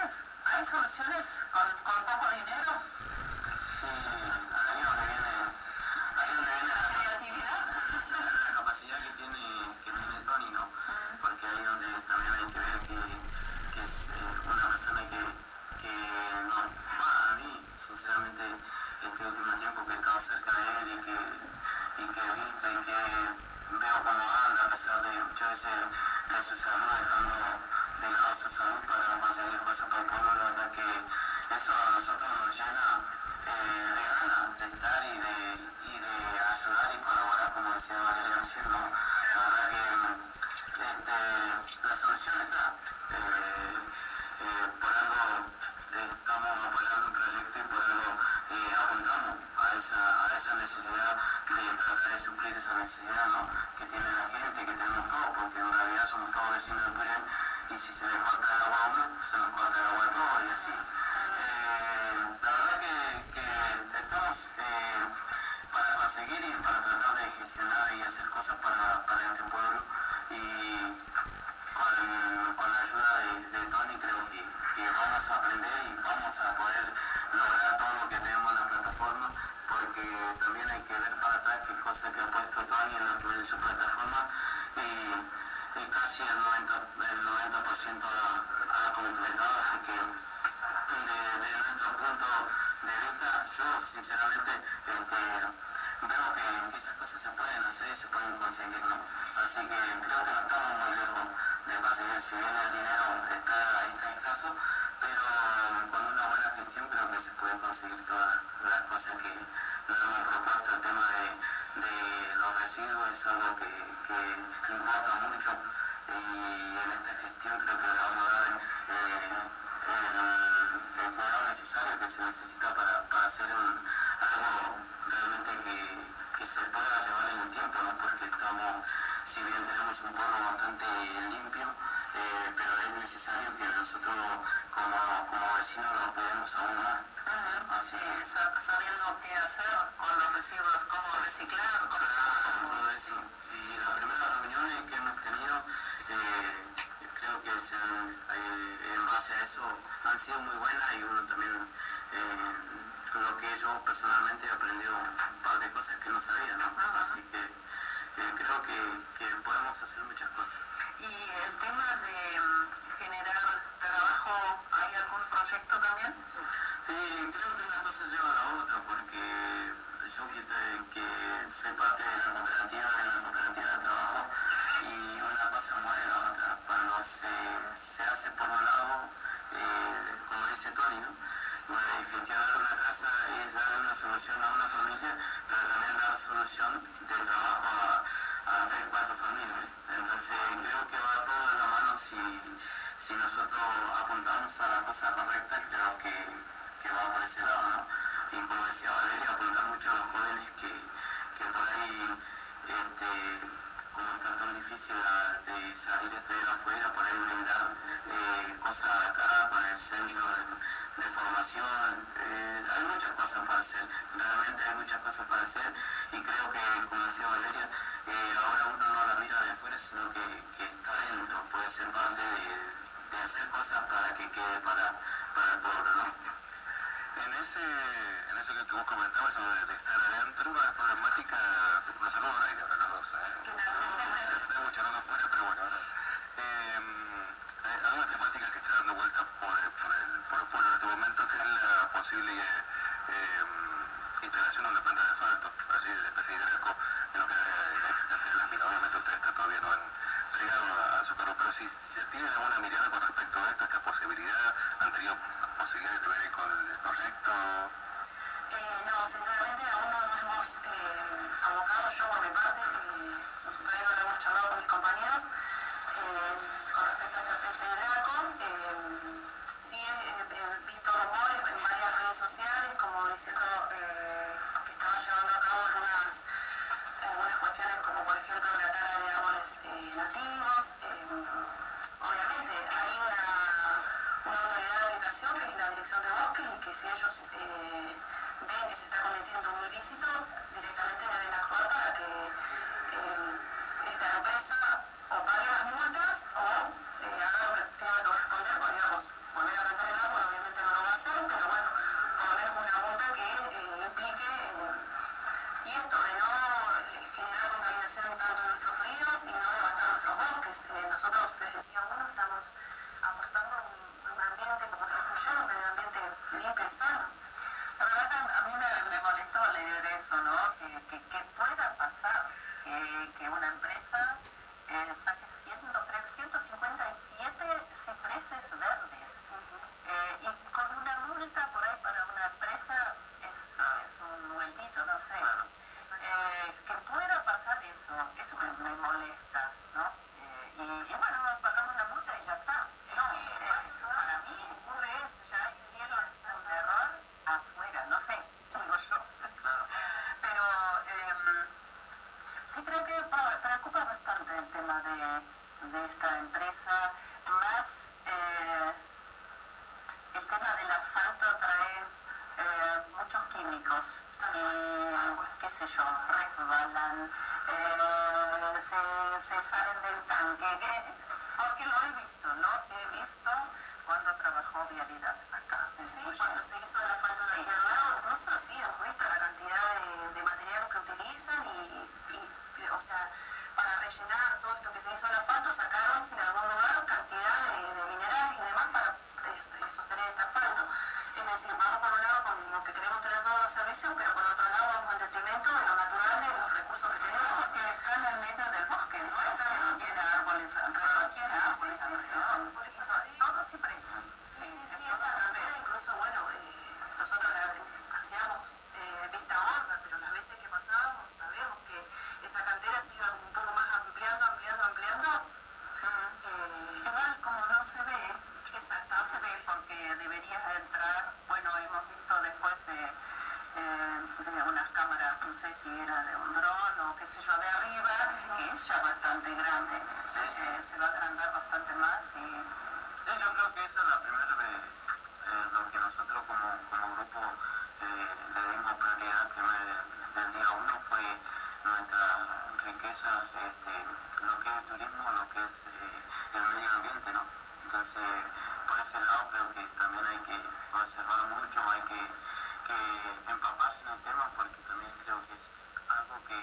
soluciones? ¿Hay soluciones con, con poco dinero? Sí, ahí es donde viene, ahí donde viene la, ¿Creatividad? la capacidad que tiene, que tiene Tony, ¿no? Porque ahí donde también hay que ver que, que es eh, una persona que, que no, va a mí, sinceramente, este último tiempo que he estado cerca de él y que, y que he visto y que veo cómo anda, a pesar de muchas veces de su salud, dejando de salud para conseguir cosas para el pueblo, la verdad que eso a nosotros nos llena eh, de ganas de estar y de, y de ayudar y colaborar, como decía Valeria recién, ¿no? La verdad que este, la solución está. Por algo estamos apoyando un proyecto y por algo apuntamos a esa, a esa necesidad de tratar de suplir esa necesidad ¿no? que tiene la gente, que tenemos todos, porque en realidad somos todos vecinos del Puyén y si se le corta el agua a uno, se nos corta el agua a todos y así. Eh, la verdad que, que estamos eh, para conseguir y para tratar de gestionar y hacer cosas para, para este pueblo y con, la ayuda de, Tony creo que, vamos a aprender y vamos a poder lograr todo lo que tenemos en la plataforma porque también hay que ver para atrás qué cosas que ha puesto Tony en, la, en su plataforma y casi el 90%, el 90 ha, ha completado, así que desde nuestro punto de vista, yo sinceramente este, veo que, esas cosas se pueden hacer y se pueden conseguir, ¿no? Así que creo que no estamos muy lejos de conseguir, si bien el dinero está, está escaso, pero con una buena gestión creo que se pueden conseguir todas las, cosas que nos hemos propuesto. El tema de, de los residuos es algo que, que importa mucho y en esta gestión creo que vamos a dar el, el cuidado necesario que se necesita para, para hacer un, algo realmente que, que se pueda llevar en el tiempo, ¿no? porque estamos, si bien tenemos un pueblo bastante limpio, eh, pero es necesario que nosotros como, como vecinos lo cuidemos aún más. Así sabiendo qué hacer con los residuos, cómo reciclar. Claro, todo eso. Y las primeras reuniones que hemos tenido, eh, creo que se han, eh, en base a eso han sido muy buenas y uno también, eh, lo que yo personalmente he aprendido un par de cosas que no sabía, ¿no? Así que eh, creo que, que podemos hacer muchas cosas. Y el tema de mm, generar trabajo, ¿hay algún proyecto también? Y creo que una cosa lleva a la otra, porque yo que, te- que soy parte de la cooperativa, de la cooperativa de trabajo, y una cosa mueve la otra. Cuando se, se hace por un lado, eh, como dice Tony, ¿no? Bueno, gestionar una casa es dar una solución a una familia, pero también dar solución de trabajo a, a tres, cuatro familias. Entonces creo que va todo de la mano si, si nosotros apuntamos a la cosa correcta, creo que, que va por ese lado, ¿no? Y como decía Valeria, apuntar mucho a los jóvenes como está tan difícil la- de salir a estudiar afuera, por ahí brindar eh, cosas acá con el centro de, formación. eh, hay muchas cosas para hacer, realmente hay muchas cosas para hacer y creo que, como decía Valeria, eh, ahora uno no la mira de afuera, sino que, que está dentro, puede ser parte de, hacer cosas para que quede para, para el pueblo, ¿no? En ese, en eso que, vos comentabas, eso de, estar adentro, una temática que está dando vuelta por, el- por, el, por el pueblo en momento, que es la posible instalación de una planta de asfalto, así de especie de hidraco, en lo que es la ex cantera de las minas. Obviamente ustedes están todavía no han llegado a, a su cargo, pero si se tienen alguna mirada con respecto a esto, esta posibilidad, han tenido posibilidad de ver con el proyecto. Eh, no, sinceramente aún no hemos eh, yo por mi parte, todavía no lo hemos charlado con mis compañeros, eh, porque deberías entrar, bueno, hemos visto después eh, eh, unas cámaras, no sé si era de un dron o qué sé yo, de arriba, que es ya bastante grande, sí, sí. se va a agrandar bastante más y... Sí, yo creo que esa es la primera vez, eh, lo que nosotros como, como grupo le dimos prioridad primer, del día uno fue nuestras riquezas, este, lo que es el turismo, lo que es el medio ambiente, ¿no? Entonces, por ese lado creo que también hay que observar mucho, hay que, que empaparse en el tema porque también creo que es algo que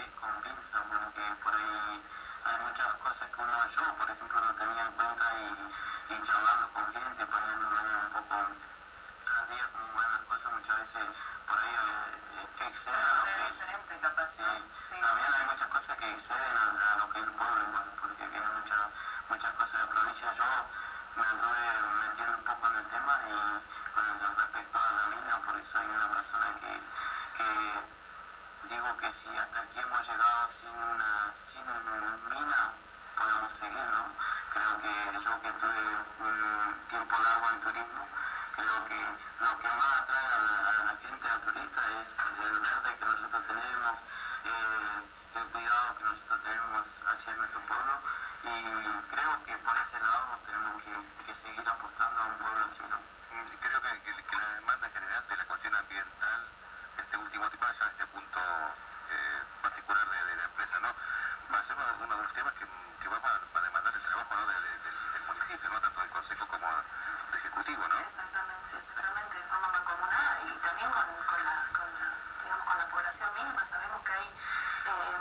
es con pinza, porque por ahí hay muchas cosas que uno yo, por ejemplo, no tenía en cuenta y, y charlando con gente, poniéndome un poco al día como van las cosas, muchas veces por ahí eh, exceden a lo que es. Sí, también hay muchas cosas que exceden a, a lo que es el pueblo, igual, porque vienen muchas, muchas cosas de provincia. Yo me anduve metiendo un poco en el tema y con el, respecto a la mina, porque soy una persona que, digo que si hasta aquí hemos llegado sin una, sin una mina, podemos seguir, ¿no? Creo que yo que tuve un tiempo largo en turismo, creo que lo que más atrae a la, a la gente, al turista, es el verde que nosotros tenemos, eh, el cuidado que nosotros tenemos hacia nuestro pueblo y creo que por ese lado tenemos que, que seguir apostando a un pueblo así, ¿no? Creo que, que, que la demanda general de la cuestión ambiental, este último tema, ya este punto eh, particular de, de, la empresa, ¿no? Va a ser uno, uno de los temas que, que va a, a, demandar el trabajo ¿no? de, de, del municipio, ¿no? Tanto del Consejo como del Ejecutivo, ¿no? Exactamente, exactamente, de forma mancomunada y también con, con, la, con, la, digamos, con la población misma. Sabemos que hay, eh,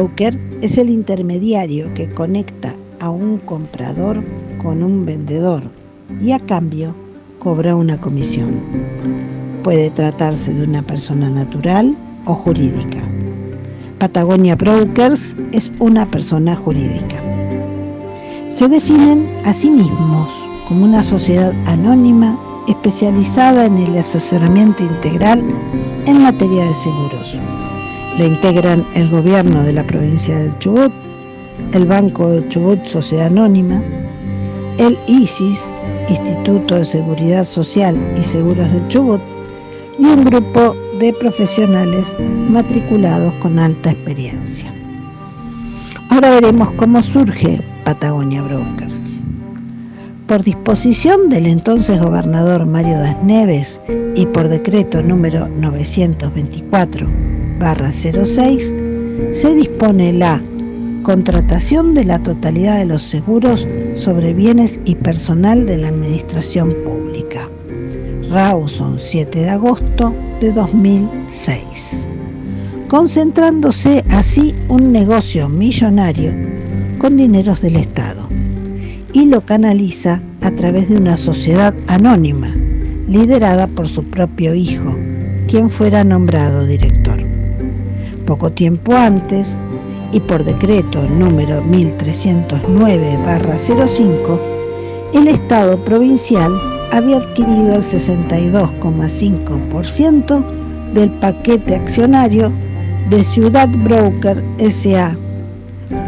broker es el intermediario que conecta a un comprador con un vendedor y a cambio cobra una comisión. Puede tratarse de una persona natural o jurídica. Patagonia Brokers es una persona jurídica. Se definen a sí mismos como una sociedad anónima especializada en el asesoramiento integral en materia de seguros. Integran el gobierno de la provincia del Chubut, el Banco Chubut Sociedad Anónima, el ISIS, Instituto de Seguridad Social y Seguros del Chubut, y un grupo de profesionales matriculados con alta experiencia. Ahora veremos cómo surge Patagonia Brokers. Por disposición del entonces gobernador Mario Das Neves y por decreto número 924-06, se dispone la contratación de la totalidad de los seguros sobre bienes y personal de la Administración Pública. Rawson, 7 de agosto de 2006, concentrándose así un negocio millonario con dineros del Estado y lo canaliza a través de una sociedad anónima liderada por su propio hijo, quien fuera nombrado director. Poco tiempo antes, y por decreto número 1309-05, el Estado provincial había adquirido el 62,5% del paquete accionario de Ciudad Broker SA,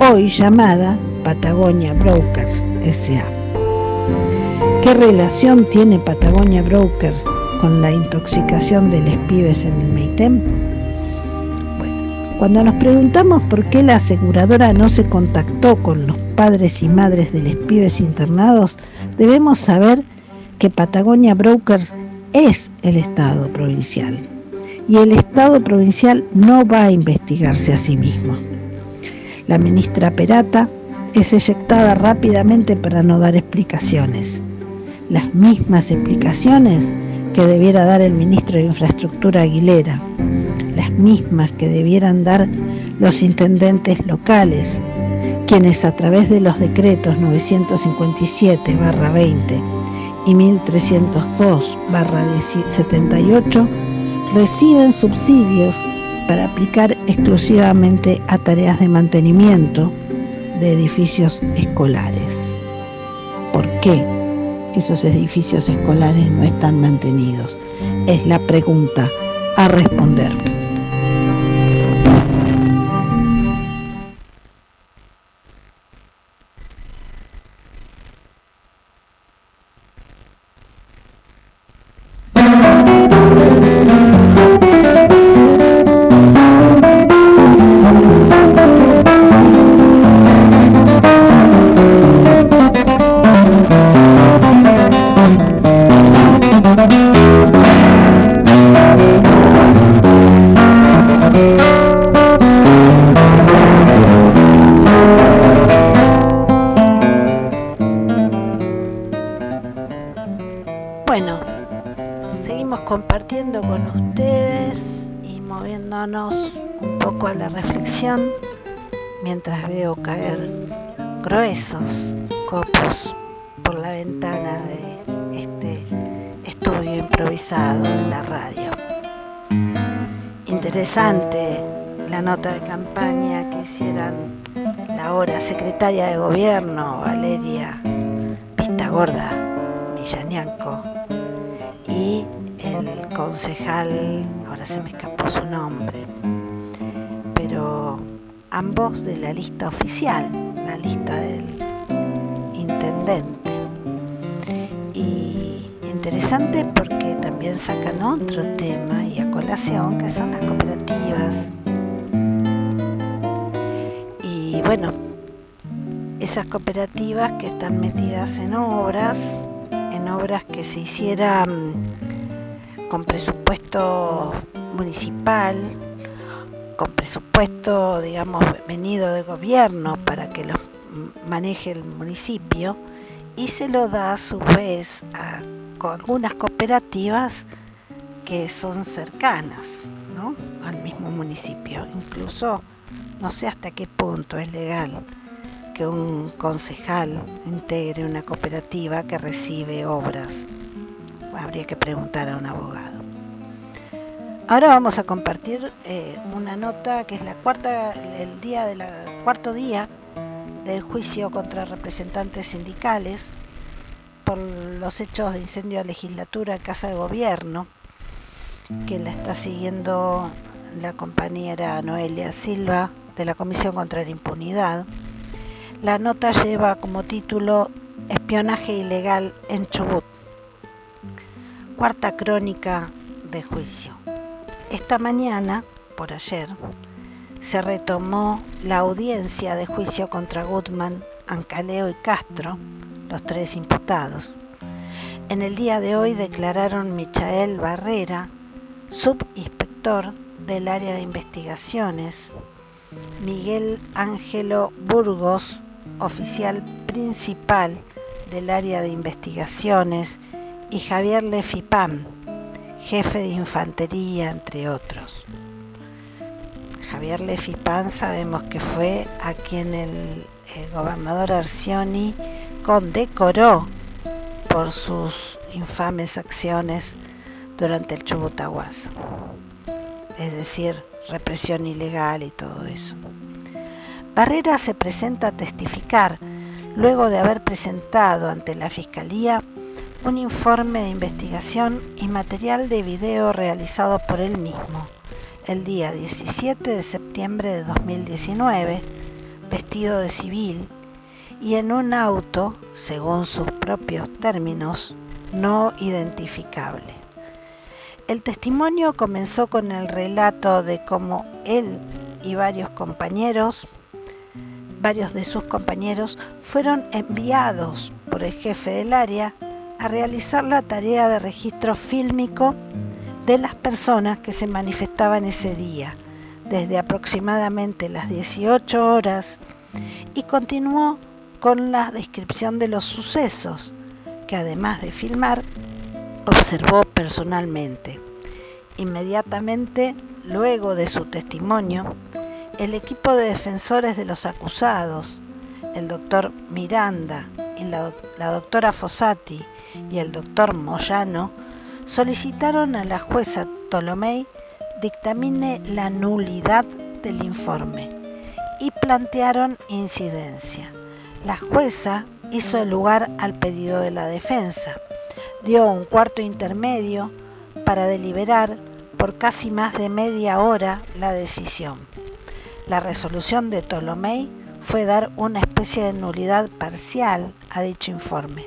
hoy llamada Patagonia Brokers SA. ¿Qué relación tiene Patagonia Brokers con la intoxicación de los pibes en el Meitem? Cuando nos preguntamos por qué la aseguradora no se contactó con los padres y madres de los pibes internados, debemos saber que Patagonia Brokers es el Estado provincial y el Estado provincial no va a investigarse a sí mismo. La ministra Perata es eyectada rápidamente para no dar explicaciones. Las mismas explicaciones que debiera dar el ministro de Infraestructura Aguilera, las mismas que debieran dar los intendentes locales, quienes a través de los decretos 957-20 y 1302-78 reciben subsidios para aplicar exclusivamente a tareas de mantenimiento de edificios escolares. ¿Por qué esos edificios escolares no están mantenidos? Es la pregunta a responder. Ahora se me escapó su nombre, pero ambos de la lista oficial, la lista del intendente. Y interesante porque también sacan otro tema y a colación que son las cooperativas bueno, esas cooperativas que están metidas en obras, en obras que se hicieran con presupuesto municipal, con presupuesto, digamos, venido de gobierno para que los maneje el municipio y se lo da a su vez a algunas cooperativas que son cercanas, al mismo municipio. Incluso no sé hasta qué punto es legal que un concejal integre una cooperativa que recibe obras. Habría que preguntar a un abogado. Ahora vamos a compartir eh, una nota que es la cuarta, el día de cuarto día del juicio contra representantes sindicales por los hechos de incendio de legislatura Casa de Gobierno, que la está siguiendo la compañera Noelia Silva de la Comisión contra la Impunidad. La nota lleva como título Espionaje ilegal en Chubut. Cuarta crónica de juicio. Esta mañana, por ayer, se retomó la audiencia de juicio contra Gutman, Ancaleo y Castro, los tres imputados. En el día de hoy declararon Michael Barrera, subinspector del área de investigaciones, Miguel Ángelo Burgos, oficial principal del área de investigaciones, y Javier Lefipam, jefe de infantería, entre otros. Javier Lefipam sabemos que fue a quien el, gobernador Arcioni condecoró por sus infames acciones durante el Chubutahuazo, es decir, represión ilegal y todo eso. Barrera se presenta a testificar luego de haber presentado ante la Fiscalía un informe de investigación y material de video realizado por él mismo el día 17 de septiembre de 2019, vestido de civil y en un auto, según sus propios términos, no identificable. El testimonio comenzó con el relato de cómo él y varios compañeros, varios de sus compañeros, fueron enviados por el jefe del área a realizar la tarea de registro fílmico de las personas que se manifestaban ese día, desde aproximadamente las 18 horas, y continuó con la descripción de los sucesos, que además de filmar, observó personalmente. Inmediatamente luego de su testimonio, el equipo de defensores de los acusados, el doctor Miranda y la, doctora Fossati y el doctor Moyano, solicitaron a la jueza Tolomei dictamine la nulidad del informe y plantearon incidencia. La jueza hizo lugar al pedido de la defensa. Dio un cuarto intermedio para deliberar por casi más de media hora la decisión. La resolución de Ptolomei fue dar una especie de nulidad parcial a dicho informe,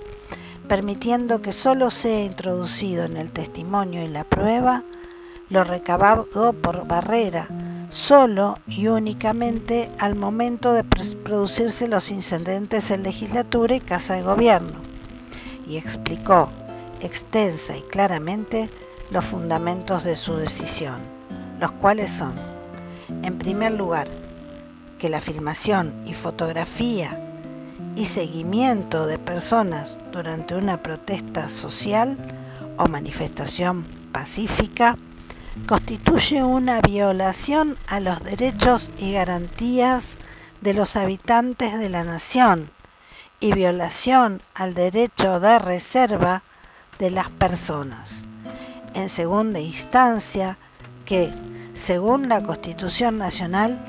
permitiendo que solo sea introducido en el testimonio y la prueba lo recabado por Barrera, solo y únicamente al momento de producirse los incidentes en legislatura y casa de gobierno, y explicó extensa y claramente los fundamentos de su decisión, los cuales son, en primer lugar, que la filmación y fotografía y seguimiento de personas durante una protesta social o manifestación pacífica constituye una violación a los derechos y garantías de los habitantes de la nación y violación al derecho de reserva de las personas. En segunda instancia, que, según la Constitución Nacional,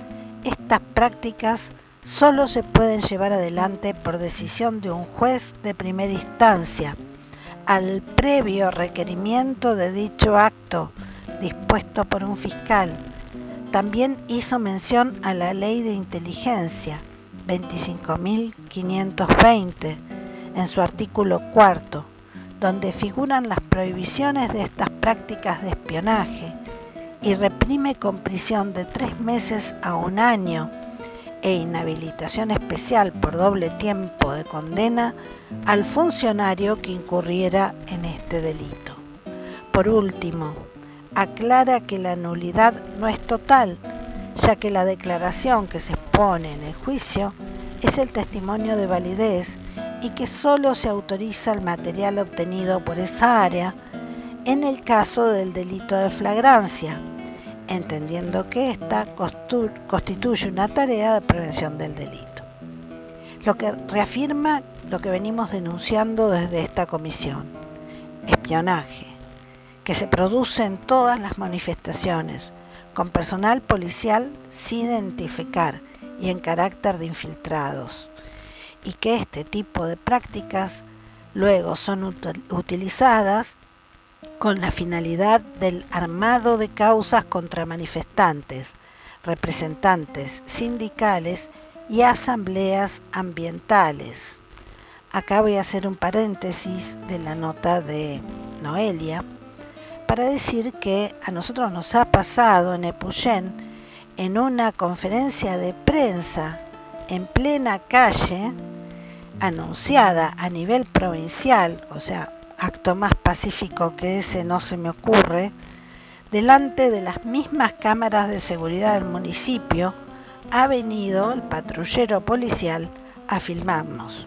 estas prácticas solo se pueden llevar adelante por decisión de un juez de primera instancia, al previo requerimiento de dicho acto dispuesto por un fiscal. También hizo mención a la ley de inteligencia 25.520 en su artículo cuarto, donde figuran las prohibiciones de estas prácticas de espionaje y reprime con prisión de tres meses a un año e inhabilitación especial por doble tiempo de condena al funcionario que incurriera en este delito. Por último, aclara que la nulidad no es total, ya que la declaración que se expone en el juicio es el testimonio de validez y que solo se autoriza el material obtenido por esa área en el caso del delito de flagrancia, entendiendo que ésta constituye una tarea de prevención del delito. Lo que reafirma lo que venimos denunciando desde esta comisión, espionaje, que se produce en todas las manifestaciones, con personal policial sin identificar y en carácter de infiltrados, y que este tipo de prácticas luego son utilizadas con la finalidad del armado de causas contra manifestantes, representantes sindicales y asambleas ambientales. Acá voy a hacer un paréntesis de la nota de Noelia para decir que a nosotros nos ha pasado en Epuyén en una conferencia de prensa en plena calle anunciada a nivel provincial, o sea, acto más pacífico que ese no se me ocurre, delante de las mismas cámaras de seguridad del municipio, ha venido el patrullero policial a filmarnos,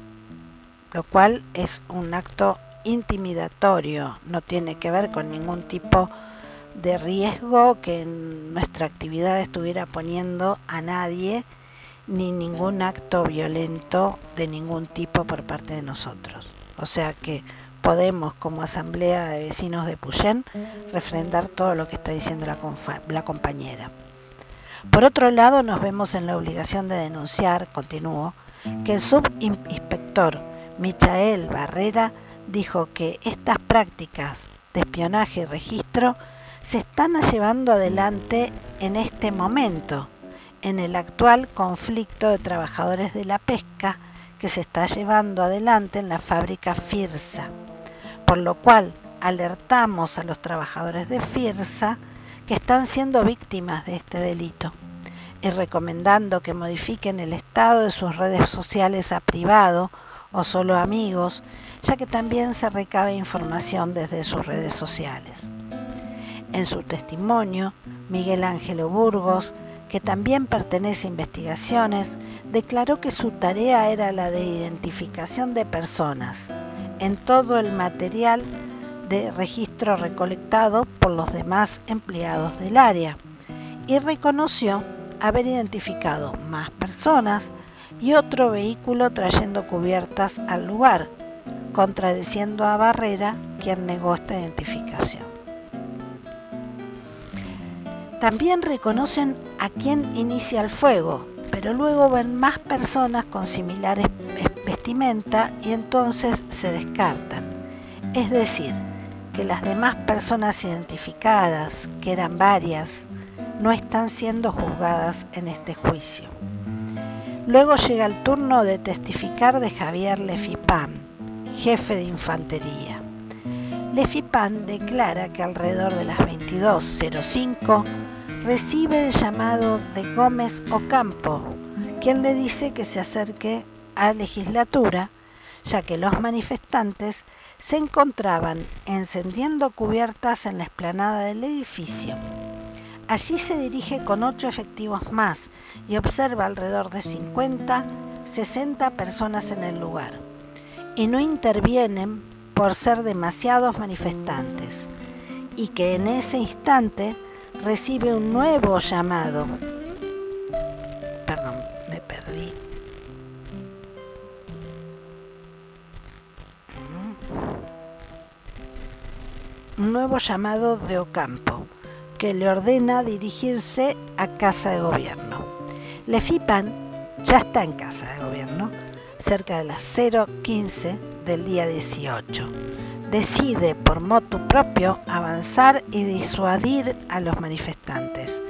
lo cual es un acto intimidatorio, no tiene que ver con ningún tipo de riesgo que nuestra actividad estuviera poniendo a nadie, ni ningún acto violento de ningún tipo por parte de nosotros. O sea que podemos, como Asamblea de Vecinos de Puyén, refrendar todo lo que está diciendo la, compañera. Por otro lado, nos vemos en la obligación de denunciar, continúo, que el subinspector Michael Barrera dijo que estas prácticas de espionaje y registro se están llevando adelante en este momento, en el actual conflicto de trabajadores de la pesca que se está llevando adelante en la fábrica FIRSA, por lo cual alertamos a los trabajadores de FIRSA que están siendo víctimas de este delito y recomendando que modifiquen el estado de sus redes sociales a privado o solo amigos, ya que también se recabe información desde sus redes sociales. En su testimonio, Miguel Ángelo Burgos, que también pertenece a investigaciones, declaró que su tarea era la de identificación de personas en todo el material de registro recolectado por los demás empleados del área y reconoció haber identificado más personas y otro vehículo trayendo cubiertas al lugar, contradiciendo a Barrera, quien negó esta identificación. También reconocen a quien inicia el fuego, pero luego ven más personas con similares y entonces se descartan. Es decir, que las demás personas identificadas, que eran varias, no están siendo juzgadas en este juicio. Luego llega el turno de testificar de Javier Lefipán, jefe de infantería. Lefipán declara que alrededor de las 22.05 recibe el llamado de Gómez Ocampo, quien le dice que se acerque a legislatura, ya que los manifestantes se encontraban encendiendo cubiertas en la explanada del edificio. Allí se dirige con ocho efectivos más y observa alrededor de 50, 60 personas en el lugar. Y no intervienen por ser demasiados manifestantes. Y que en ese instante recibe un nuevo llamado. Nuevo llamado de Ocampo que le ordena dirigirse a Casa de Gobierno. Lefipan ya está en Casa de Gobierno, cerca de las 0.15 del día 18. Decide por motu propio avanzar y disuadir a los manifestantes,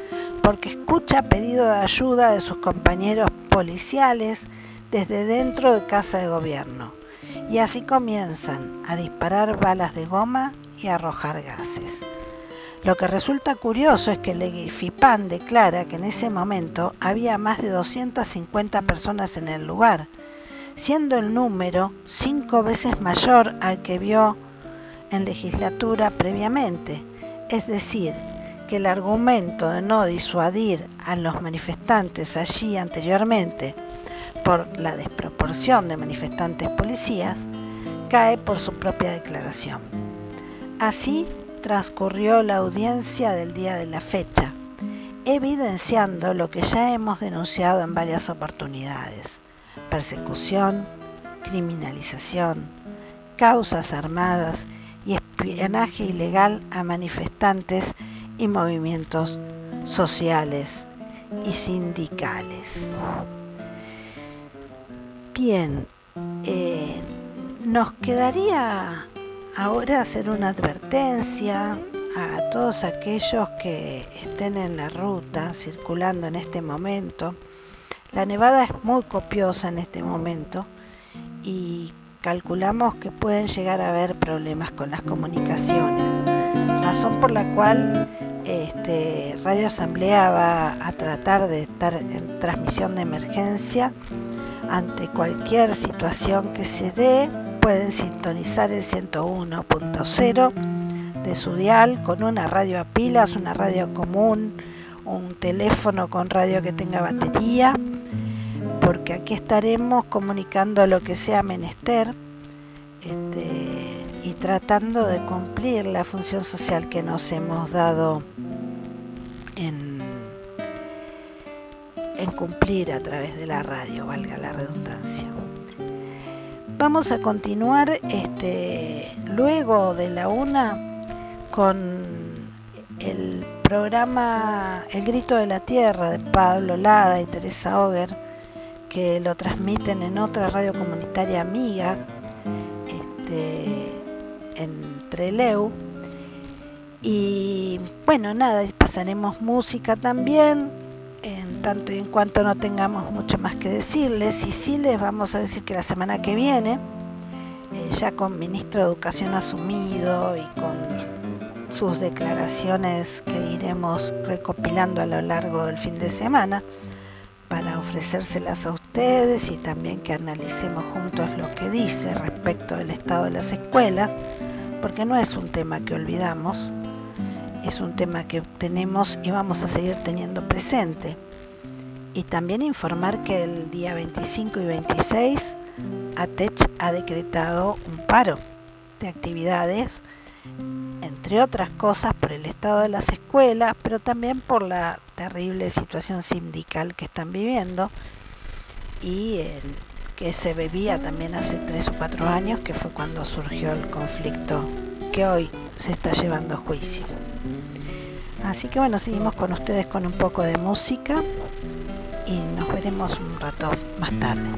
porque escucha pedido de ayuda de sus compañeros policiales desde dentro de Casa de Gobierno, y así comienzan a disparar balas de goma y arrojar gases. Lo que resulta curioso es que Legifipan declara que en ese momento había más de 250 personas en el lugar, siendo el número cinco veces mayor al que vio en legislatura previamente. Es decir, que el argumento de no disuadir a los manifestantes allí anteriormente por la desproporción de manifestantes policías cae por su propia declaración. Así, transcurrió la audiencia del día de la fecha, evidenciando lo que ya hemos denunciado en varias oportunidades, persecución, criminalización, causas armadas y espionaje ilegal a manifestantes y movimientos sociales y sindicales. Bien, eh, nos quedaría ahora hacer una advertencia a todos aquellos que estén en la ruta circulando en este momento. La nevada es muy copiosa en este momento y calculamos que pueden llegar a haber problemas con las comunicaciones, razón por la cual este, Radio Asamblea va a tratar de estar en transmisión de emergencia ante cualquier situación que se dé. Pueden sintonizar el 101.0 de su dial con una radio a pilas, una radio común, un teléfono con radio que tenga batería, porque aquí estaremos comunicando lo que sea menester este, y tratando de cumplir la función social que nos hemos dado en, en cumplir a través de la radio, valga la redundancia. Vamos a continuar este, luego de la una con el programa El Grito de la Tierra de Pablo Lada y Teresa Oger, que lo transmiten en otra radio comunitaria amiga, este, en Treleu. Y bueno, nada, pasaremos música también, en tanto y en cuanto no tengamos mucho más que decirles. Y sí les vamos a decir que la semana que viene, eh, ya con ministro de Educación asumido y con sus declaraciones que iremos recopilando a lo largo del fin de semana para ofrecérselas a ustedes y también que analicemos juntos lo que dice respecto del estado de las escuelas, porque no es un tema que olvidamos, es un tema que tenemos y vamos a seguir teniendo presente. Y también informar que el día 25 y 26 ATECH ha decretado un paro de actividades entre otras cosas por el estado de las escuelas, pero también por la terrible situación sindical que están viviendo y que se bebía también hace tres o cuatro años, que fue cuando surgió el conflicto que hoy se está llevando a juicio. Así que bueno, seguimos con ustedes con un poco de música y nos veremos un rato más tarde.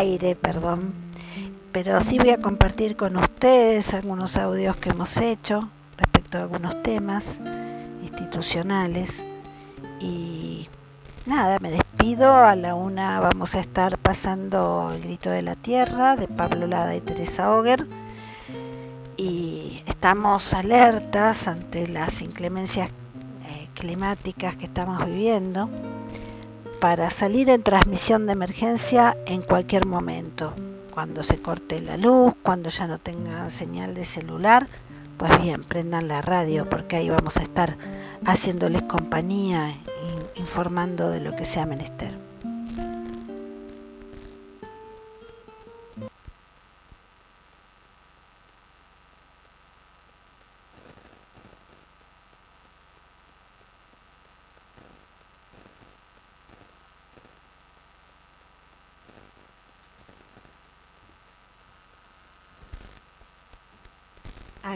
Aire, perdón, pero sí voy a compartir con ustedes algunos audios que hemos hecho respecto a algunos temas institucionales. Y nada, me despido, a la una vamos a estar pasando El Grito de la Tierra de Pablo Lada y Teresa Oger. Y estamos alertas ante las inclemencias climáticas que estamos viviendo para salir en transmisión de emergencia en cualquier momento. Cuando se corte la luz, cuando ya no tenga señal de celular, pues bien, prendan la radio porque ahí vamos a estar haciéndoles compañía, informando de lo que sea menester.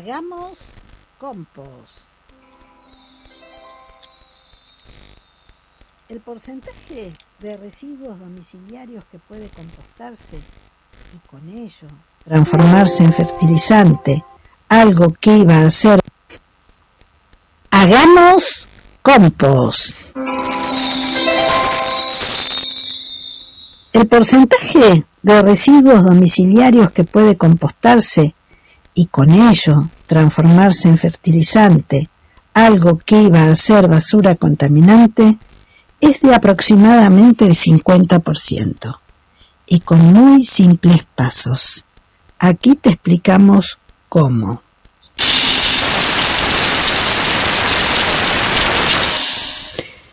Hagamos compost. El porcentaje de residuos domiciliarios que puede compostarse y con ello transformarse en fertilizante, algo que iba a ser Hagamos compost. El porcentaje de residuos domiciliarios que puede compostarse y con ello transformarse en fertilizante, algo que iba a ser basura contaminante es de aproximadamente el 50% y con muy simples pasos. Aquí te explicamos cómo.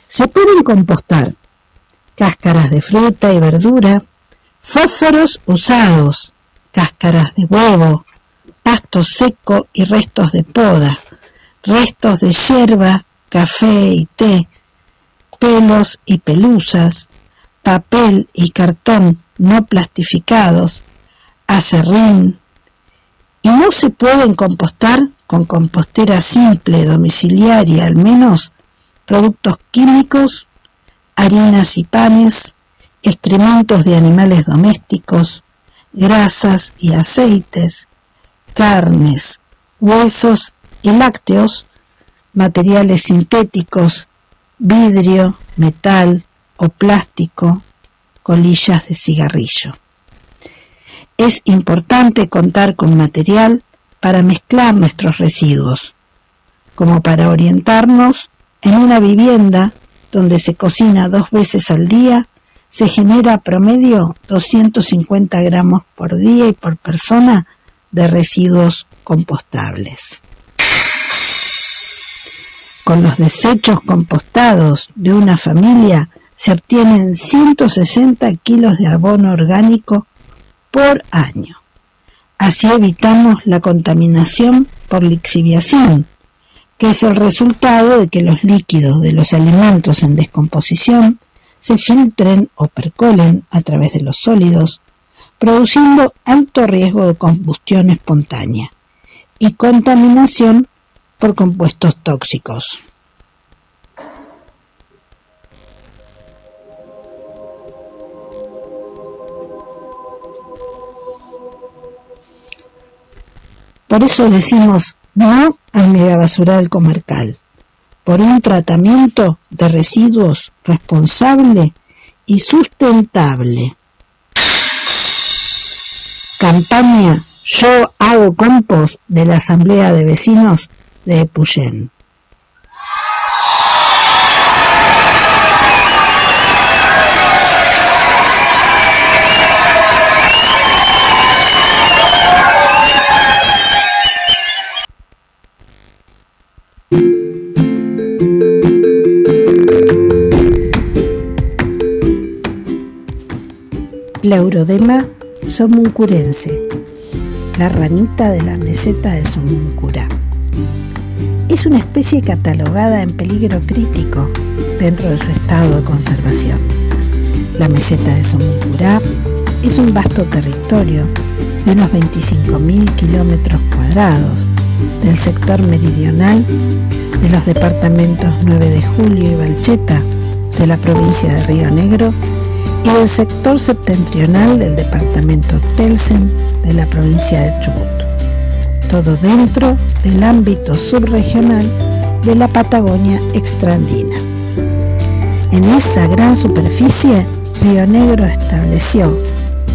Se pueden compostar cáscaras de fruta y verdura, fósforos usados, cáscaras de huevo, pasto seco y restos de poda, restos de hierba, café y té, pelos y pelusas, papel y cartón no plastificados, acerrín, y no se pueden compostar con compostera simple domiciliaria al menos productos químicos, harinas y panes, excrementos de animales domésticos, grasas y aceites, carnes, huesos y lácteos, materiales sintéticos, vidrio, metal o plástico, colillas de cigarrillo. Es importante contar con material para mezclar nuestros residuos, como para orientarnos en una vivienda donde se cocina dos veces al día, se genera promedio 250 gramos por día y por persona de residuos compostables. Con los desechos compostados de una familia se obtienen 160 kilos de abono orgánico por año. Así evitamos la contaminación por lixiviación, que es el resultado de que los líquidos de los alimentos en descomposición se filtren o percolen a través de los sólidos, produciendo alto riesgo de combustión espontánea y contaminación por compuestos tóxicos. Por eso decimos no al megabasural comarcal, por un tratamiento de residuos responsable y sustentable. Campaña Yo hago compost de la Asamblea de Vecinos de Epuyén. La Eurodema somuncurense, la ranita de la meseta de Somuncura. Es una especie catalogada en peligro crítico dentro de su estado de conservación. La meseta de Somuncurá es un vasto territorio de unos 25.000 kilómetros cuadrados del sector meridional de los departamentos 9 de Julio y Valcheta de la provincia de Río Negro y del sector septentrional del departamento Telsen de la provincia de Chubut. Todo dentro del ámbito subregional de la Patagonia extraandina. En esa gran superficie, Río Negro estableció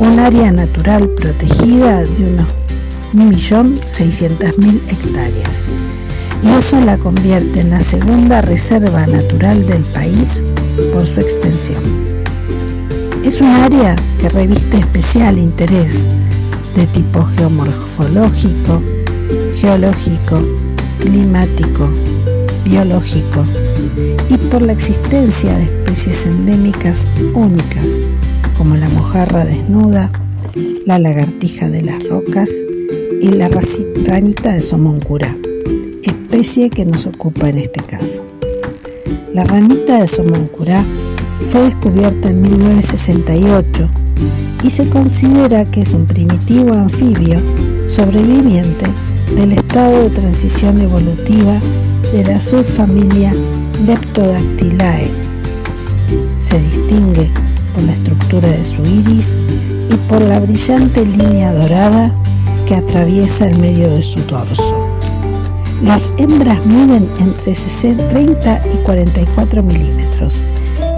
un área natural protegida de unos 1.600.000 hectáreas y eso la convierte en la segunda reserva natural del país por su extensión. Es un área que reviste especial interés de tipo geomorfológico, geológico, climático, biológico y por la existencia de especies endémicas únicas como la mojarra desnuda, la lagartija de las rocas y la ranita de Somoncura, especie que nos ocupa en este caso. La ranita de Somoncura fue descubierta en 1968 y se considera que es un primitivo anfibio sobreviviente del estado de transición evolutiva de la subfamilia Leptodactylae. Se distingue por la estructura de su iris y por la brillante línea dorada que atraviesa el medio de su torso. Las hembras miden entre 30 y 44 milímetros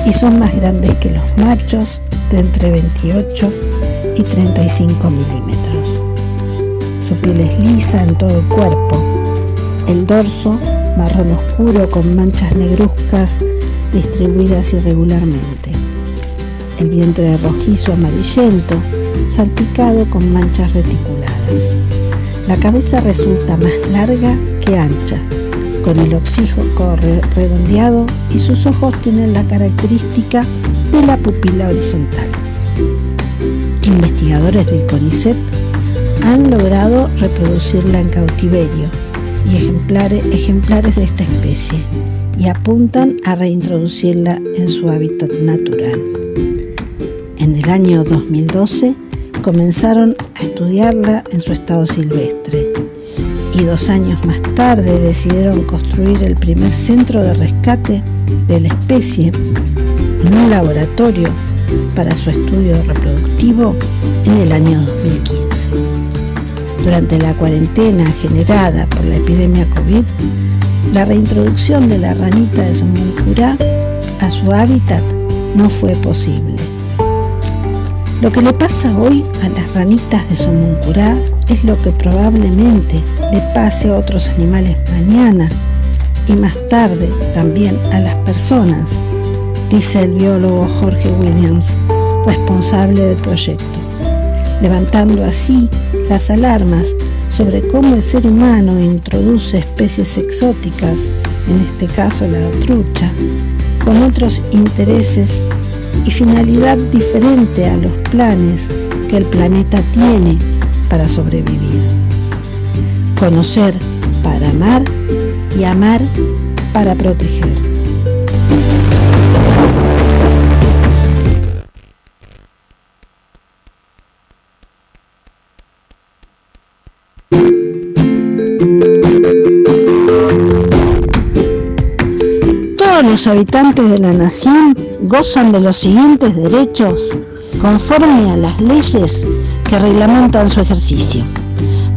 y son más grandes que los machos de entre 28 y 35 milímetros. Su piel es lisa en todo el cuerpo, el dorso marrón oscuro con manchas negruzcas distribuidas irregularmente. El vientre rojizo amarillento, salpicado con manchas reticuladas. La cabeza resulta más larga que ancha, con el oxígeno redondeado y sus ojos tienen la característica de la pupila horizontal. Investigadores del CONICET han logrado reproducirla en cautiverio y ejemplares, ejemplares de esta especie y apuntan a reintroducirla en su hábitat natural. En el año 2012 comenzaron a estudiarla en su estado silvestre y dos años más tarde decidieron construir el primer centro de rescate de la especie en un laboratorio para su estudio reproductivo en el año 2015. Durante la cuarentena generada por la epidemia COVID, la reintroducción de la ranita de Somuncurá a su hábitat no fue posible. Lo que le pasa hoy a las ranitas de Somuncurá es lo que probablemente le pase a otros animales mañana y más tarde también a las personas, dice el biólogo Jorge Williams, responsable del proyecto, levantando así las alarmas sobre cómo el ser humano introduce especies exóticas, en este caso la trucha, con otros intereses y finalidad diferente a los planes que el planeta tiene para sobrevivir. Conocer para amar y amar para proteger. Todos los habitantes de la nación gozan de los siguientes derechos conforme a las leyes que reglamentan su ejercicio,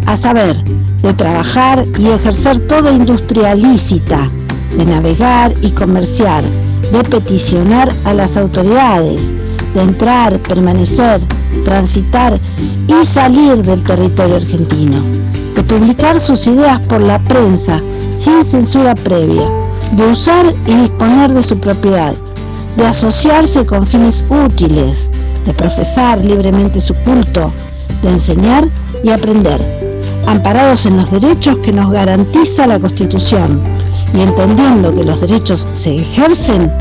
a saber, de trabajar y ejercer toda industria lícita, de navegar y comerciar, de peticionar a las autoridades, de entrar, permanecer, transitar y salir del territorio argentino, de publicar sus ideas por la prensa sin censura previa, de usar y disponer de su propiedad, de asociarse con fines útiles, de profesar libremente su culto, de enseñar y aprender, amparados en los derechos que nos garantiza la Constitución y entendiendo que los derechos se ejercen,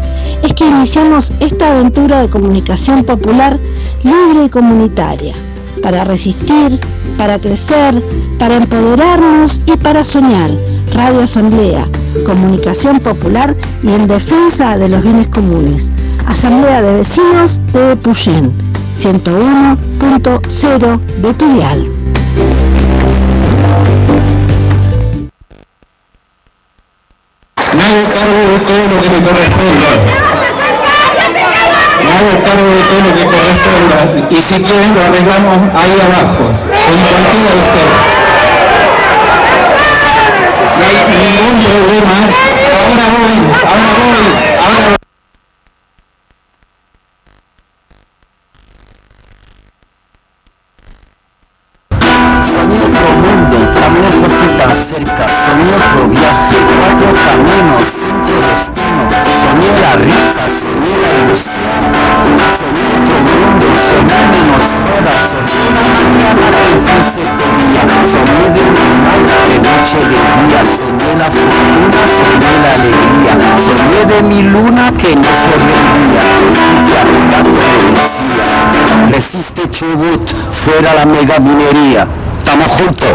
es que iniciamos esta aventura de comunicación popular libre y comunitaria, para resistir, para crecer, para empoderarnos y para soñar. Radio Asamblea, comunicación popular y en defensa de los bienes comunes. Asamblea de Vecinos de Puyén, 101.0 de. Cargo de todo lo que me corresponda. Me hago cargo de todo lo que corresponda. Y si quieren lo arreglamos ahí abajo, con cualquiera de ustedes. No hay ningún problema. Ahora voy, ahora voy. Fuera la mega minería. Estamos juntos.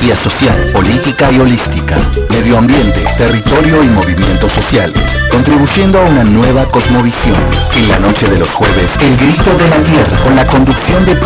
Ecología social, política y holística, medio ambiente, territorio y movimientos sociales, contribuyendo a una nueva cosmovisión. En la noche de los jueves, El Grito de la Tierra, con la conducción de